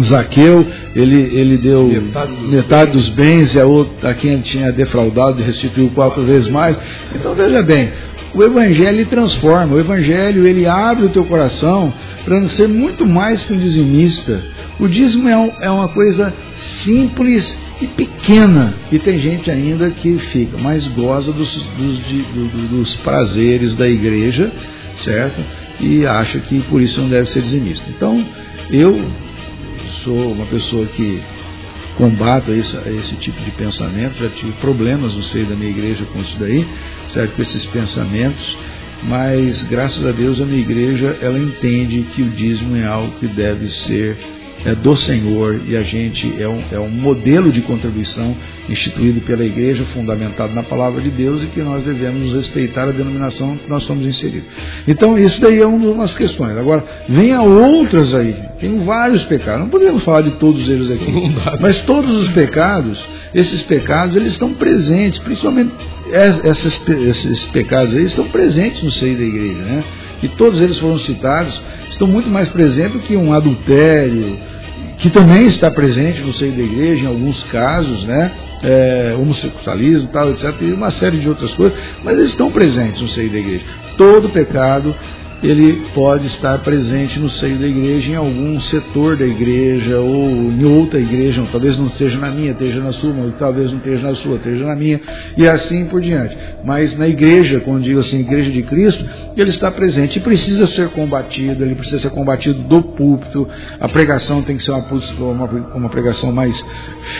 Zaqueu, ele, ele deu metade dos, metade bens. dos bens e a, outra, a quem ele tinha defraudado restituiu quatro vezes mais. Então veja bem, o Evangelho transforma, o Evangelho ele abre o teu coração para não ser muito mais que um dizimista. O dízimo é, um, é uma coisa simples e pequena. E tem gente ainda que fica, mas goza dos, dos, dos prazeres da igreja, certo? E acha que por isso não deve ser dizimista. Então, eu sou uma pessoa que combato esse, esse tipo de pensamento, já tive problemas no seio da minha igreja com isso daí, certo? Com esses pensamentos, mas graças a Deus a minha igreja ela entende que o dízimo é algo que deve ser é, do Senhor e a gente é um, é um modelo de contribuição instituído pela igreja, fundamentado na palavra de Deus e que nós devemos respeitar a denominação que nós somos inseridos. Então, isso daí é uma das questões. Agora, vem a outras aí, tem vários pecados, não podemos falar de todos eles aqui, mas todos os pecados, esses pecados, eles estão presentes, principalmente esses, esses pecados aí estão presentes no seio da igreja, né? E todos eles foram citados, estão muito mais presentes do que um adultério, que também está presente no seio da igreja em alguns casos, né? É, homossexualismo, tal, etc. E uma série de outras coisas, mas eles estão presentes no seio da igreja. Todo pecado ele pode estar presente no seio da igreja, em algum setor da igreja, ou em outra igreja, talvez não esteja na minha, esteja na sua, ou talvez não esteja na sua, esteja na minha, e assim por diante. Mas na igreja, quando digo assim, igreja de Cristo, ele está presente e precisa ser combatido, ele precisa ser combatido do púlpito, a pregação tem que ser uma, uma, uma pregação mais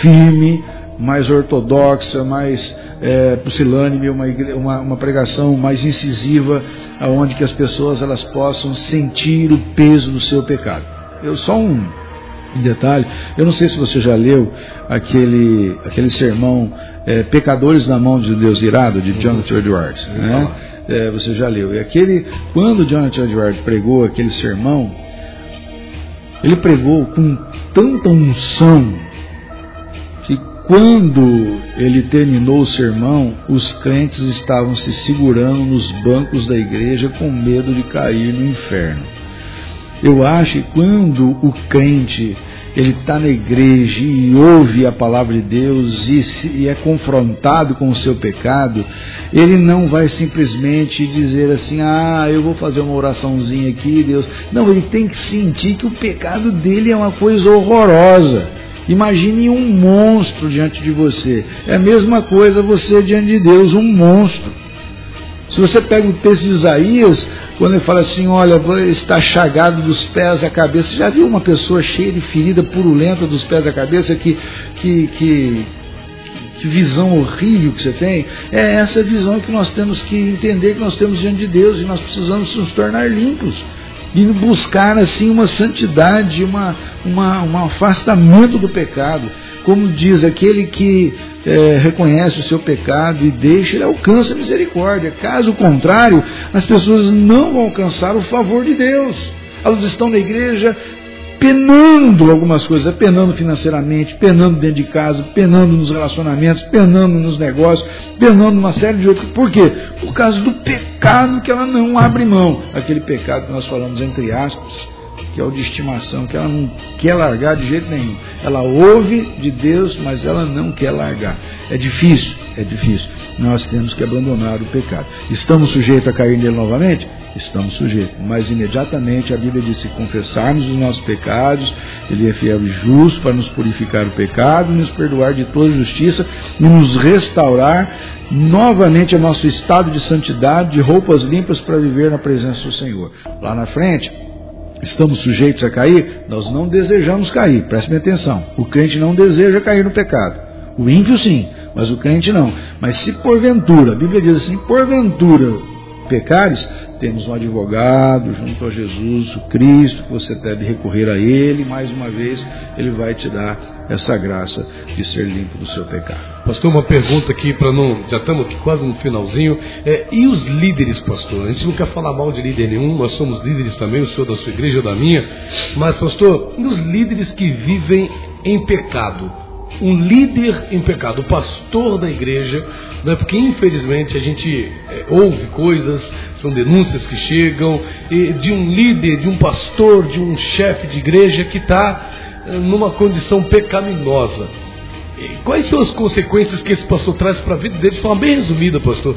firme, mais ortodoxa, mais é, pusilânime, uma, uma, uma, pregação mais incisiva, aonde que as pessoas elas possam sentir o peso do seu pecado. Eu só um, um detalhe, eu não sei se você já leu aquele, aquele sermão é, Pecadores na mão de Deus irado, de Jonathan Edwards. Né? É, você já leu. E aquele, quando Jonathan Edwards pregou aquele sermão, ele pregou com tanta unção quando ele terminou o sermão, os crentes estavam se segurando nos bancos da igreja com medo de cair no inferno. Eu acho que quando o crente ele está na igreja e ouve a palavra de Deus e, se, e, é confrontado com o seu pecado, ele não vai simplesmente dizer assim: ah, eu vou fazer uma oraçãozinha aqui, Deus. Não, ele tem que sentir que o pecado dele é uma coisa horrorosa Imagine um monstro diante de você. É a mesma coisa você diante de Deus, um monstro. Se você pega o texto de Isaías, quando ele fala assim, olha, está chagado dos pés à cabeça, já viu uma pessoa cheia de ferida purulenta dos pés à cabeça que, que, que, que visão horrível que você tem? É essa visão que nós temos que entender que nós temos diante de Deus e nós precisamos nos tornar limpos e buscar assim uma santidade, uma, uma, um afastamento do pecado. Como diz, aquele que é, reconhece o seu pecado e deixa, ele alcança a misericórdia. Caso contrário, as pessoas não vão alcançar o favor de Deus. Elas estão na igreja penando algumas coisas, é penando financeiramente, penando dentro de casa, penando nos relacionamentos, penando nos negócios, penando numa série de outras. Por quê? Por causa do pecado que ela não abre mão. Aquele pecado que nós falamos entre aspas, que é o de estimação, que ela não quer largar de jeito nenhum. Ela ouve de Deus, mas ela não quer largar. É difícil, é difícil. Nós temos que abandonar o pecado. Estamos sujeitos a cair nele novamente? estamos sujeitos. Mas imediatamente a Bíblia diz: se confessarmos os nossos pecados, Ele é fiel e justo para nos purificar o pecado, nos perdoar de toda justiça e nos restaurar novamente ao nosso estado de santidade, de roupas limpas para viver na presença do Senhor. Lá na frente, estamos sujeitos a cair? Nós não desejamos cair, preste atenção. O crente não deseja cair no pecado. O ímpio sim, mas o crente não. Mas se porventura, a Bíblia diz assim: porventura pecares, temos um advogado junto a Jesus, o Cristo, que você deve recorrer a Ele, mais uma vez, Ele vai te dar essa graça de ser limpo do seu pecado. Pastor, uma pergunta aqui para não. Já estamos aqui quase no finalzinho. É, e os líderes, pastor? A gente não quer falar mal de líder nenhum, nós somos líderes também, o senhor da sua igreja ou da minha. Mas, pastor, e os líderes que vivem em pecado? Um líder em pecado, o pastor da igreja, né, porque infelizmente a gente é, ouve coisas, são denúncias que chegam, de um líder, de um pastor, de um chefe de igreja que está é, numa condição pecaminosa. E quais são as consequências que esse pastor traz para a vida dele? De forma bem resumida, pastor,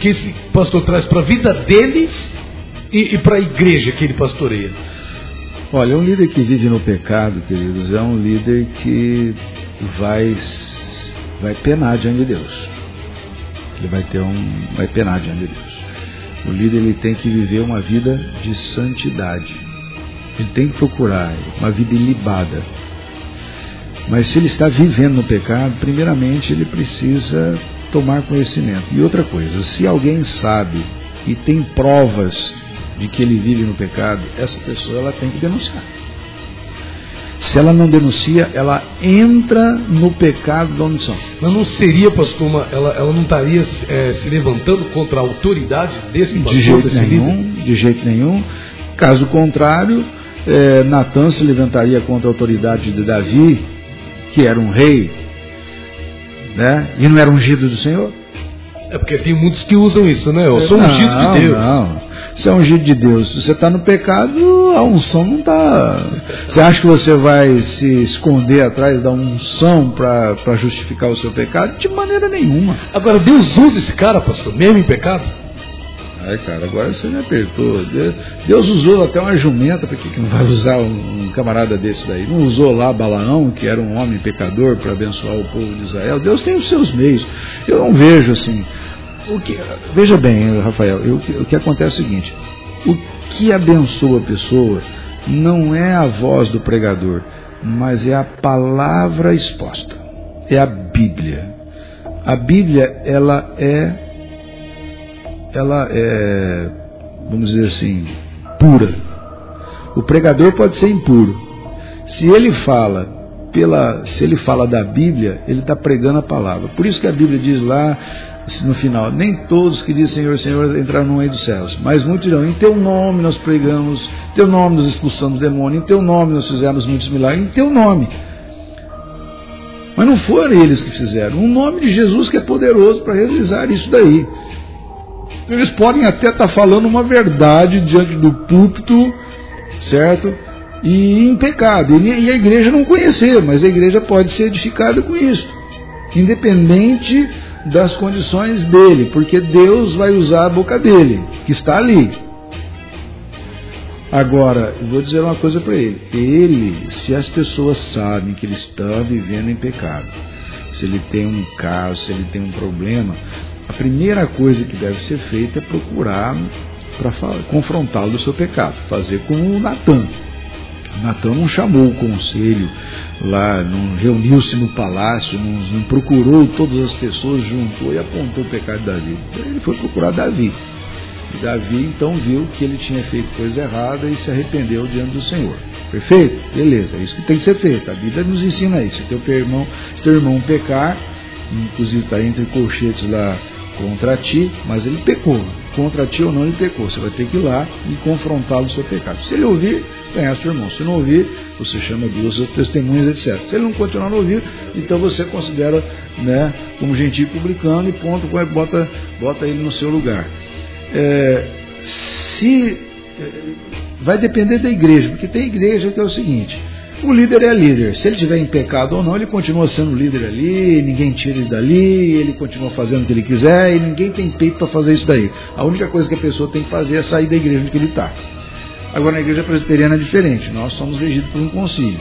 que esse pastor traz para a vida dele e, e para a igreja que ele pastoreia. Olha, um líder que vive no pecado, queridos, é um líder que vai vai penar diante de Deus. Ele vai ter um, vai penar diante de Deus. O líder ele tem que viver uma vida de santidade. Ele tem que procurar uma vida ilibada. Mas se ele está vivendo no pecado, primeiramente ele precisa tomar conhecimento. E outra coisa, se alguém sabe e tem provas de que ele vive no pecado, essa pessoa ela tem que denunciar. Se ela não denuncia, ela entra no pecado da omissão. Mas não seria, pastor, uma, ela, ela não estaria é, se levantando contra a autoridade desse pastor? De jeito nenhum, líder? de jeito nenhum. Caso contrário, é, Natan se levantaria contra a autoridade de Davi, que era um rei, né? E não era ungido do Senhor. É porque tem muitos que usam isso, né? Eu sou ungido não, de Deus. Não, você é ungido de Deus. Se você está no pecado, a unção não está. Você acha que você vai se esconder atrás da unção para justificar o seu pecado? De maneira nenhuma. Agora, Deus usa esse cara, pastor, mesmo em pecado? Ai, cara, agora você me apertou. Deus usou até uma jumenta, por que que não vai usar um, um camarada desse daí? Não usou lá Balaão, que era um homem pecador, para abençoar o povo de Israel? Deus tem os seus meios. Eu não vejo assim. O que, veja bem, Rafael, eu, o que acontece é o seguinte: o que abençoa a pessoa não é a voz do pregador, mas é a palavra exposta, é a Bíblia. A Bíblia, ela é ela é, vamos dizer assim, pura. O pregador pode ser impuro. Se ele fala pela, se ele fala da Bíblia, ele está pregando a palavra. Por isso que a Bíblia diz lá no final, nem todos que dizem Senhor, Senhor entraram no meio dos céus, mas muitos dirão, em teu nome nós pregamos, em teu nome nós expulsamos demônio, em teu nome nós fizemos muitos milagres, em teu nome. Mas não foram eles que fizeram, o nome de Jesus que é poderoso para realizar isso daí. Eles podem até estar falando uma verdade diante do púlpito, certo? E em pecado. E a igreja não conhecer, mas a igreja pode ser edificada com isso. Independente das condições dele, porque Deus vai usar a boca dele, que está ali. Agora, eu vou dizer uma coisa para ele. Ele, se as pessoas sabem que ele está vivendo em pecado, se ele tem um caso, se ele tem um problema, a primeira coisa que deve ser feita é procurar para confrontá-lo do seu pecado, fazer como o Natan. Natan não chamou o conselho lá, não reuniu-se no palácio, não, não, procurou todas as pessoas, juntou e apontou o pecado de Davi. Ele foi procurar Davi. E Davi então viu que ele tinha feito coisa errada e se arrependeu diante do Senhor. Perfeito? Beleza, é isso que tem que ser feito. A Bíblia nos ensina isso. Se teu irmão, se teu irmão pecar, inclusive está entre colchetes lá contra ti, mas ele pecou. Contra ti ou não, ele pecou. Você vai ter que ir lá e confrontá-lo do seu pecado. Se ele ouvir, conhece o irmão. Se não ouvir, você chama duas testemunhas, etc. Se ele não continuar a ouvir, então você considera né, como gentil publicano e ponto, bota, bota ele no seu lugar. É, se é, vai depender da igreja, porque tem igreja que é o seguinte o líder é líder. Se ele tiver em pecado ou não, ele continua sendo líder ali, ninguém tira ele dali, ele continua fazendo o que ele quiser e ninguém tem peito para fazer isso daí. A única coisa que a pessoa tem que fazer é sair da igreja onde ele está. Agora, na igreja presbiteriana é diferente. Nós somos regidos por um concílio.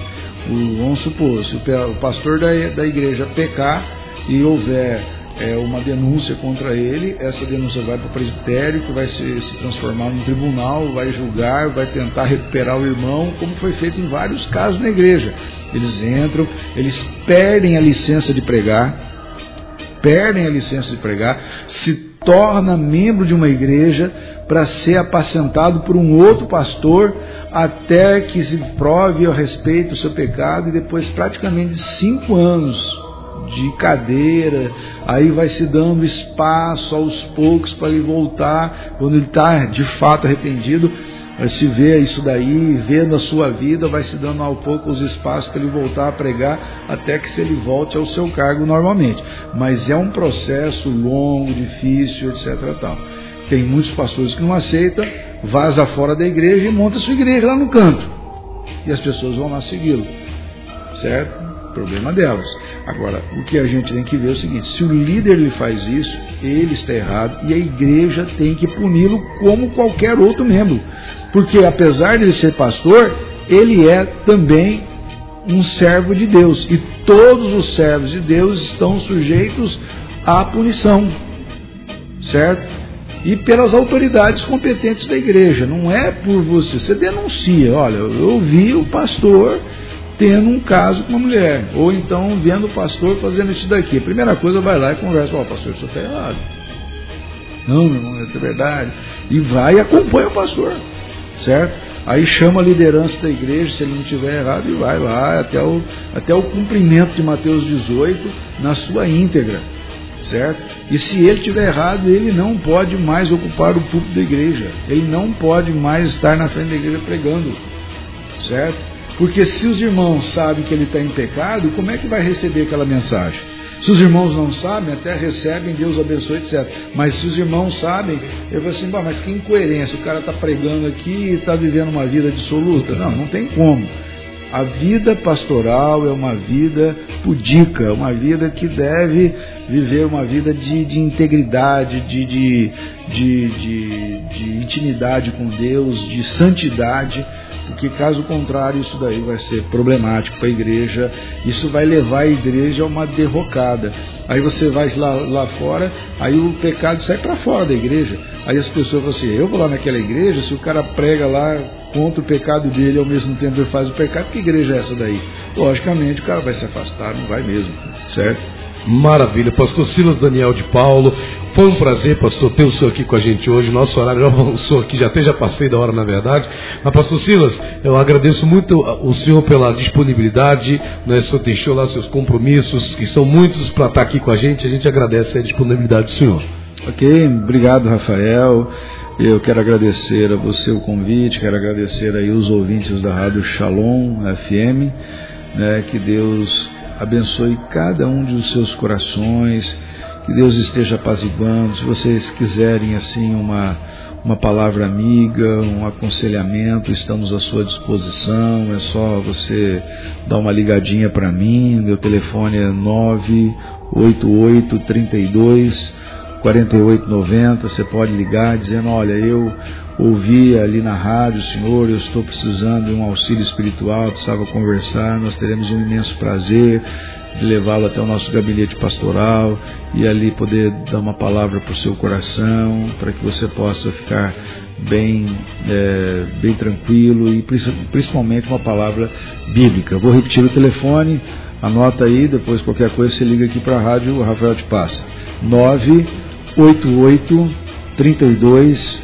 O, vamos supor, se o pastor da, da igreja pecar e houver é, uma denúncia contra ele, essa denúncia vai para o presbitério, que vai se, se transformar num tribunal, vai julgar, vai tentar recuperar o irmão, como foi feito em vários casos na igreja. Eles entram, eles perdem a licença de pregar, perdem a licença de pregar, se torna membro de uma igreja para ser apacentado por um outro pastor até que se prove a respeito do seu pecado e depois praticamente cinco anos de cadeira, aí vai se dando espaço aos poucos para ele voltar, quando ele está de fato arrependido, se vê isso daí, vê na sua vida, vai se dando ao pouco os espaços para ele voltar a pregar, até que se ele volte ao seu cargo normalmente. Mas é um processo longo, difícil, etc. Tal. Tem muitos pastores que não aceitam, vaza fora da igreja e monta sua igreja lá no canto. E as pessoas vão lá segui-lo. Certo? Problema delas. Agora, o que a gente tem que ver é o seguinte: se o líder ele faz isso, ele está errado e a igreja tem que puni-lo como qualquer outro membro. Porque apesar de ele ser pastor, ele é também um servo de Deus. E todos os servos de Deus estão sujeitos à punição. Certo? E pelas autoridades competentes da igreja. Não é por você. Você denuncia. Olha, eu vi o pastor tendo um caso com uma mulher. Ou então vendo o pastor fazendo isso daqui. Primeira coisa, vai lá e conversa com o pastor, isso está errado. Não, não, é verdade. E vai e acompanha o pastor. Certo? Aí chama a liderança da igreja, se ele não tiver errado, e vai lá até o, até o cumprimento de Mateus 18 na sua íntegra. Certo? E se ele tiver errado, ele não pode mais ocupar o púlpito da igreja. Ele não pode mais estar na frente da igreja pregando. Certo? Porque se os irmãos sabem que ele está em pecado, como é que vai receber aquela mensagem? Se os irmãos não sabem, até recebem, Deus abençoe, etc. Mas se os irmãos sabem, eu vou assim, mas que incoerência, o cara está pregando aqui e está vivendo uma vida dissoluta. Não, não tem como. A vida pastoral é uma vida pudica, uma vida que deve viver uma vida de, de integridade, de, de, de, de intimidade com Deus, de santidade porque caso contrário isso daí vai ser problemático para a igreja, isso vai levar a igreja a uma derrocada. Aí você vai lá, lá fora, aí o pecado sai para fora da igreja. Aí as pessoas falam assim, eu vou lá naquela igreja, se o cara prega lá contra o pecado dele ao mesmo tempo ele faz o pecado, que igreja é essa daí? Logicamente o cara vai se afastar, não vai mesmo, certo? Maravilha, pastor Silas Daniel de Paulo. Foi um prazer, pastor, ter o senhor aqui com a gente hoje. Nosso horário já avançou aqui, já até já passei da hora, na verdade. Mas, pastor Silas, eu agradeço muito o senhor pela disponibilidade. Né? O senhor deixou lá seus compromissos, que são muitos, para estar aqui com a gente. A gente agradece a disponibilidade do senhor. Ok, obrigado, Rafael. Eu quero agradecer a você o convite, quero agradecer aí os ouvintes da Rádio Shalom FM, né, que Deus abençoe cada um dos seus corações, que Deus esteja apaziguando. Se vocês quiserem assim uma uma palavra amiga, um aconselhamento, estamos à sua disposição. É só você dar uma ligadinha para mim. Meu telefone é 988 32 4890. Você pode ligar dizendo: Olha, eu ouvi ali na rádio, Senhor, eu estou precisando de um auxílio espiritual, precisava conversar, nós teremos um imenso prazer levá-lo até o nosso gabinete pastoral e ali poder dar uma palavra para o seu coração, para que você possa ficar bem, é, bem tranquilo e principalmente uma palavra bíblica. Vou repetir o telefone, anota aí, depois qualquer coisa você liga aqui para a rádio, o Rafael te passa. 988 32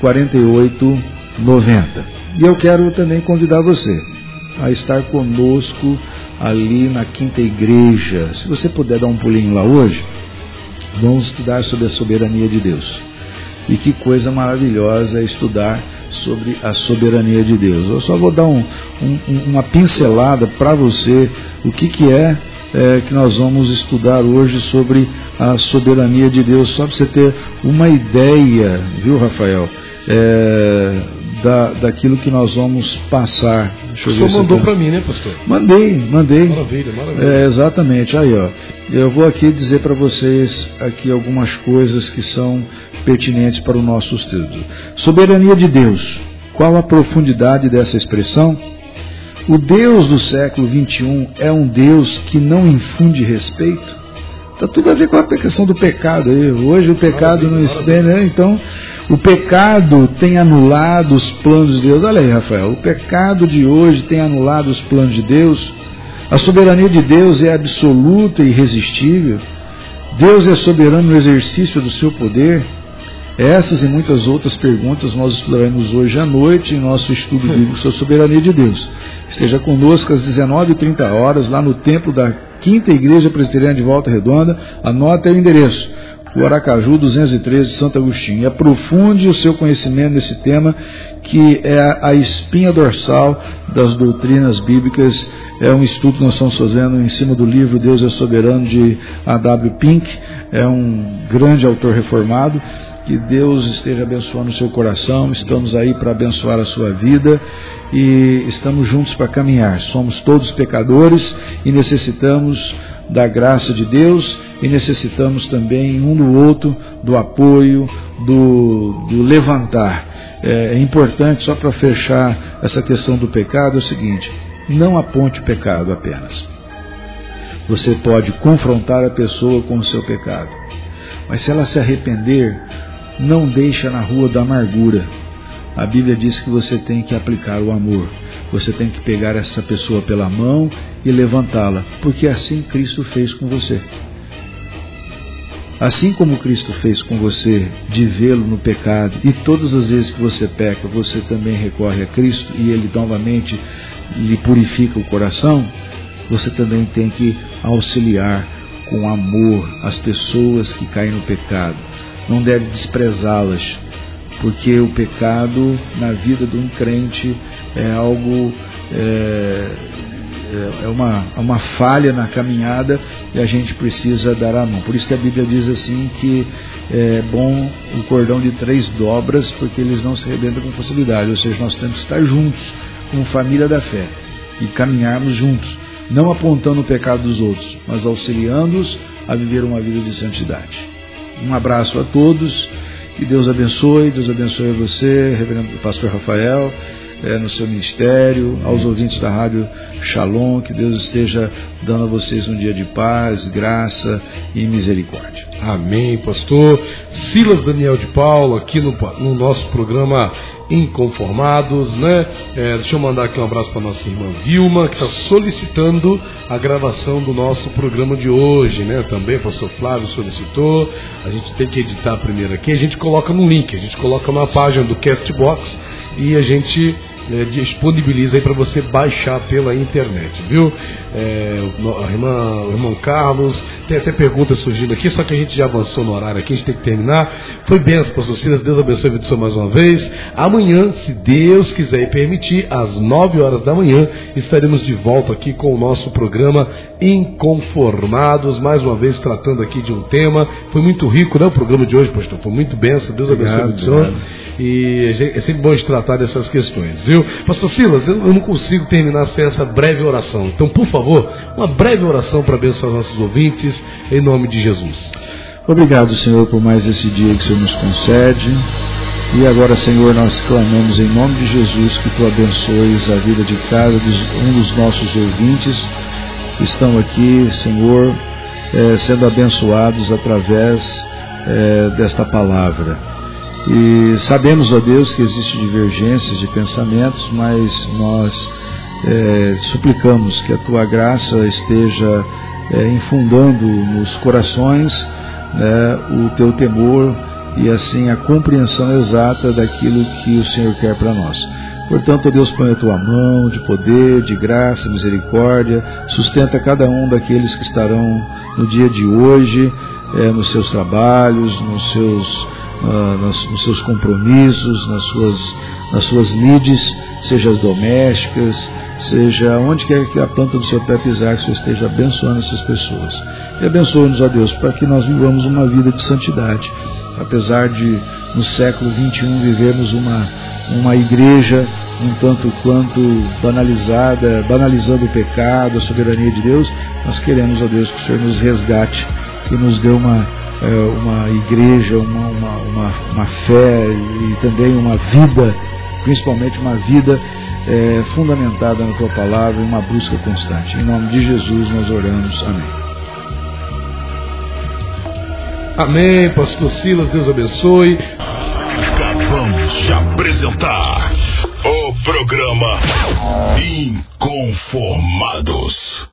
4890. E eu quero também convidar você a estar conosco ali na Quinta Igreja. Se você puder dar um pulinho lá hoje, vamos estudar sobre a soberania de Deus. E que coisa maravilhosa é estudar sobre a soberania de Deus. Eu só vou dar um, um, uma pincelada para você o que, que é, é, que nós vamos estudar hoje sobre a soberania de Deus, só para você ter uma ideia, viu, Rafael? é, da, daquilo que nós vamos passar. Deixa o senhor mandou para mim, né, pastor? Mandei, mandei. Maravilha, maravilha. É, exatamente. Aí, ó. Eu vou aqui dizer para vocês aqui algumas coisas que são pertinentes para o nosso estudo. Soberania de Deus. Qual a profundidade dessa expressão? O Deus do século 21 é um Deus que não infunde respeito? Está tudo a ver com a questão do pecado. Aí. Hoje o pecado não está. Né? Então, o pecado tem anulado os planos de Deus. Olha aí, Rafael. O pecado de hoje tem anulado os planos de Deus. A soberania de Deus é absoluta e irresistível. Deus é soberano no exercício do seu poder. Essas e muitas outras perguntas nós estudaremos hoje à noite em nosso estudo [LAUGHS] bíblico sobre a soberania de Deus. Esteja conosco às 19h30 horas, lá no templo da Quinta Igreja Presbiteriana de Volta Redonda. Anota o endereço. O Aracaju 213, Santo Agostinho. E aprofunde o seu conhecimento nesse tema, que é a espinha dorsal das doutrinas bíblicas. É um estudo que nós estamos fazendo em cima do livro Deus é Soberano, de A.W. Pink. É um grande autor reformado. Que Deus esteja abençoando o seu coração. Estamos aí para abençoar a sua vida e estamos juntos para caminhar. Somos todos pecadores e necessitamos da graça de Deus e necessitamos também um do outro do apoio, do, do levantar. É, é importante, só para fechar essa questão do pecado, é o seguinte: não aponte o pecado apenas. Você pode confrontar a pessoa com o seu pecado. Mas se ela se arrepender, não deixa na rua da amargura. A Bíblia diz que você tem que aplicar o amor. Você tem que pegar essa pessoa pela mão e levantá-la, porque assim Cristo fez com você. Assim como Cristo fez com você de vê-lo no pecado, e todas as vezes que você peca, você também recorre a Cristo e ele novamente lhe purifica o coração, você também tem que auxiliar com amor as pessoas que caem no pecado. Não deve desprezá-las, porque o pecado na vida de um crente é algo é, é, é uma, é uma falha na caminhada e a gente precisa dar a mão. Por isso que a Bíblia diz assim que é bom o cordão de três dobras, porque eles não se arrebentam com facilidade. Ou seja, nós temos que estar juntos, como família da fé, e caminharmos juntos, não apontando o pecado dos outros, mas auxiliando-os a viver uma vida de santidade. Um abraço a todos, que Deus abençoe, Deus abençoe você, Reverendo Pastor Rafael é, no seu ministério, aos ouvintes da Rádio Shalom, que Deus esteja dando a vocês um dia de paz, graça e misericórdia. Amém, pastor. Silas Daniel de Paulo, aqui no, no nosso programa Inconformados, né? É, deixa eu mandar aqui um abraço para nossa irmã Vilma, que está solicitando a gravação do nosso programa de hoje, né? Também pastor Flávio solicitou. A gente tem que editar primeiro aqui, a gente coloca no link, a gente coloca na página do Castbox e a gente é, disponibiliza aí para você baixar pela internet, viu? É, a irmã, o irmão Carlos, tem até perguntas surgindo aqui, só que a gente já avançou no horário aqui, a gente tem que terminar. Foi benção, pastor Silas, Deus abençoe a vida mais uma vez. Amanhã, se Deus quiser e permitir, às 9 horas da manhã, estaremos de volta aqui com o nosso programa Inconformados, mais uma vez tratando aqui de um tema. Foi muito rico, né? O programa de hoje, pastor, foi muito benção, Deus abençoe o senhor. E é sempre bom de tratar dessas questões, viu? Pastor Silas, eu não consigo terminar sem essa breve oração. Então, por favor, uma breve oração para abençoar nossos ouvintes, em nome de Jesus. Obrigado, Senhor, por mais esse dia que o Senhor nos concede. E agora, Senhor, nós clamamos em nome de Jesus que Tu abençoes a vida de cada um dos nossos ouvintes que estão aqui, Senhor, é, sendo abençoados através é, desta palavra. E sabemos, ó Deus, que existem divergências de pensamentos, mas nós é, suplicamos que a tua graça esteja é, infundando nos corações né, o teu temor e assim a compreensão exata daquilo que o Senhor quer para nós. Portanto, Deus, põe a tua mão de poder, de graça, misericórdia, sustenta cada um daqueles que estarão no dia de hoje, é, nos seus trabalhos, nos seus uh, nos, nos, seus compromissos, nas suas, nas suas lides, seja as domésticas, seja onde quer que a planta do seu pé pisar, que o Senhor esteja abençoando essas pessoas. E abençoe-nos, ó Deus, para que nós vivamos uma vida de santidade. Apesar de, no século XXI, vivermos uma, uma igreja um tanto quanto banalizada, banalizando o pecado, a soberania de Deus, nós queremos, ó Deus, que o Senhor nos resgate e nos dê uma é, uma igreja, uma, uma, uma, uma, fé e também uma vida, principalmente uma vida é, fundamentada na tua palavra e uma busca constante. Em nome de Jesus nós oramos. Amém. Amém, Pastor Silas, Deus abençoe. Acabamos de apresentar o programa Inconformados.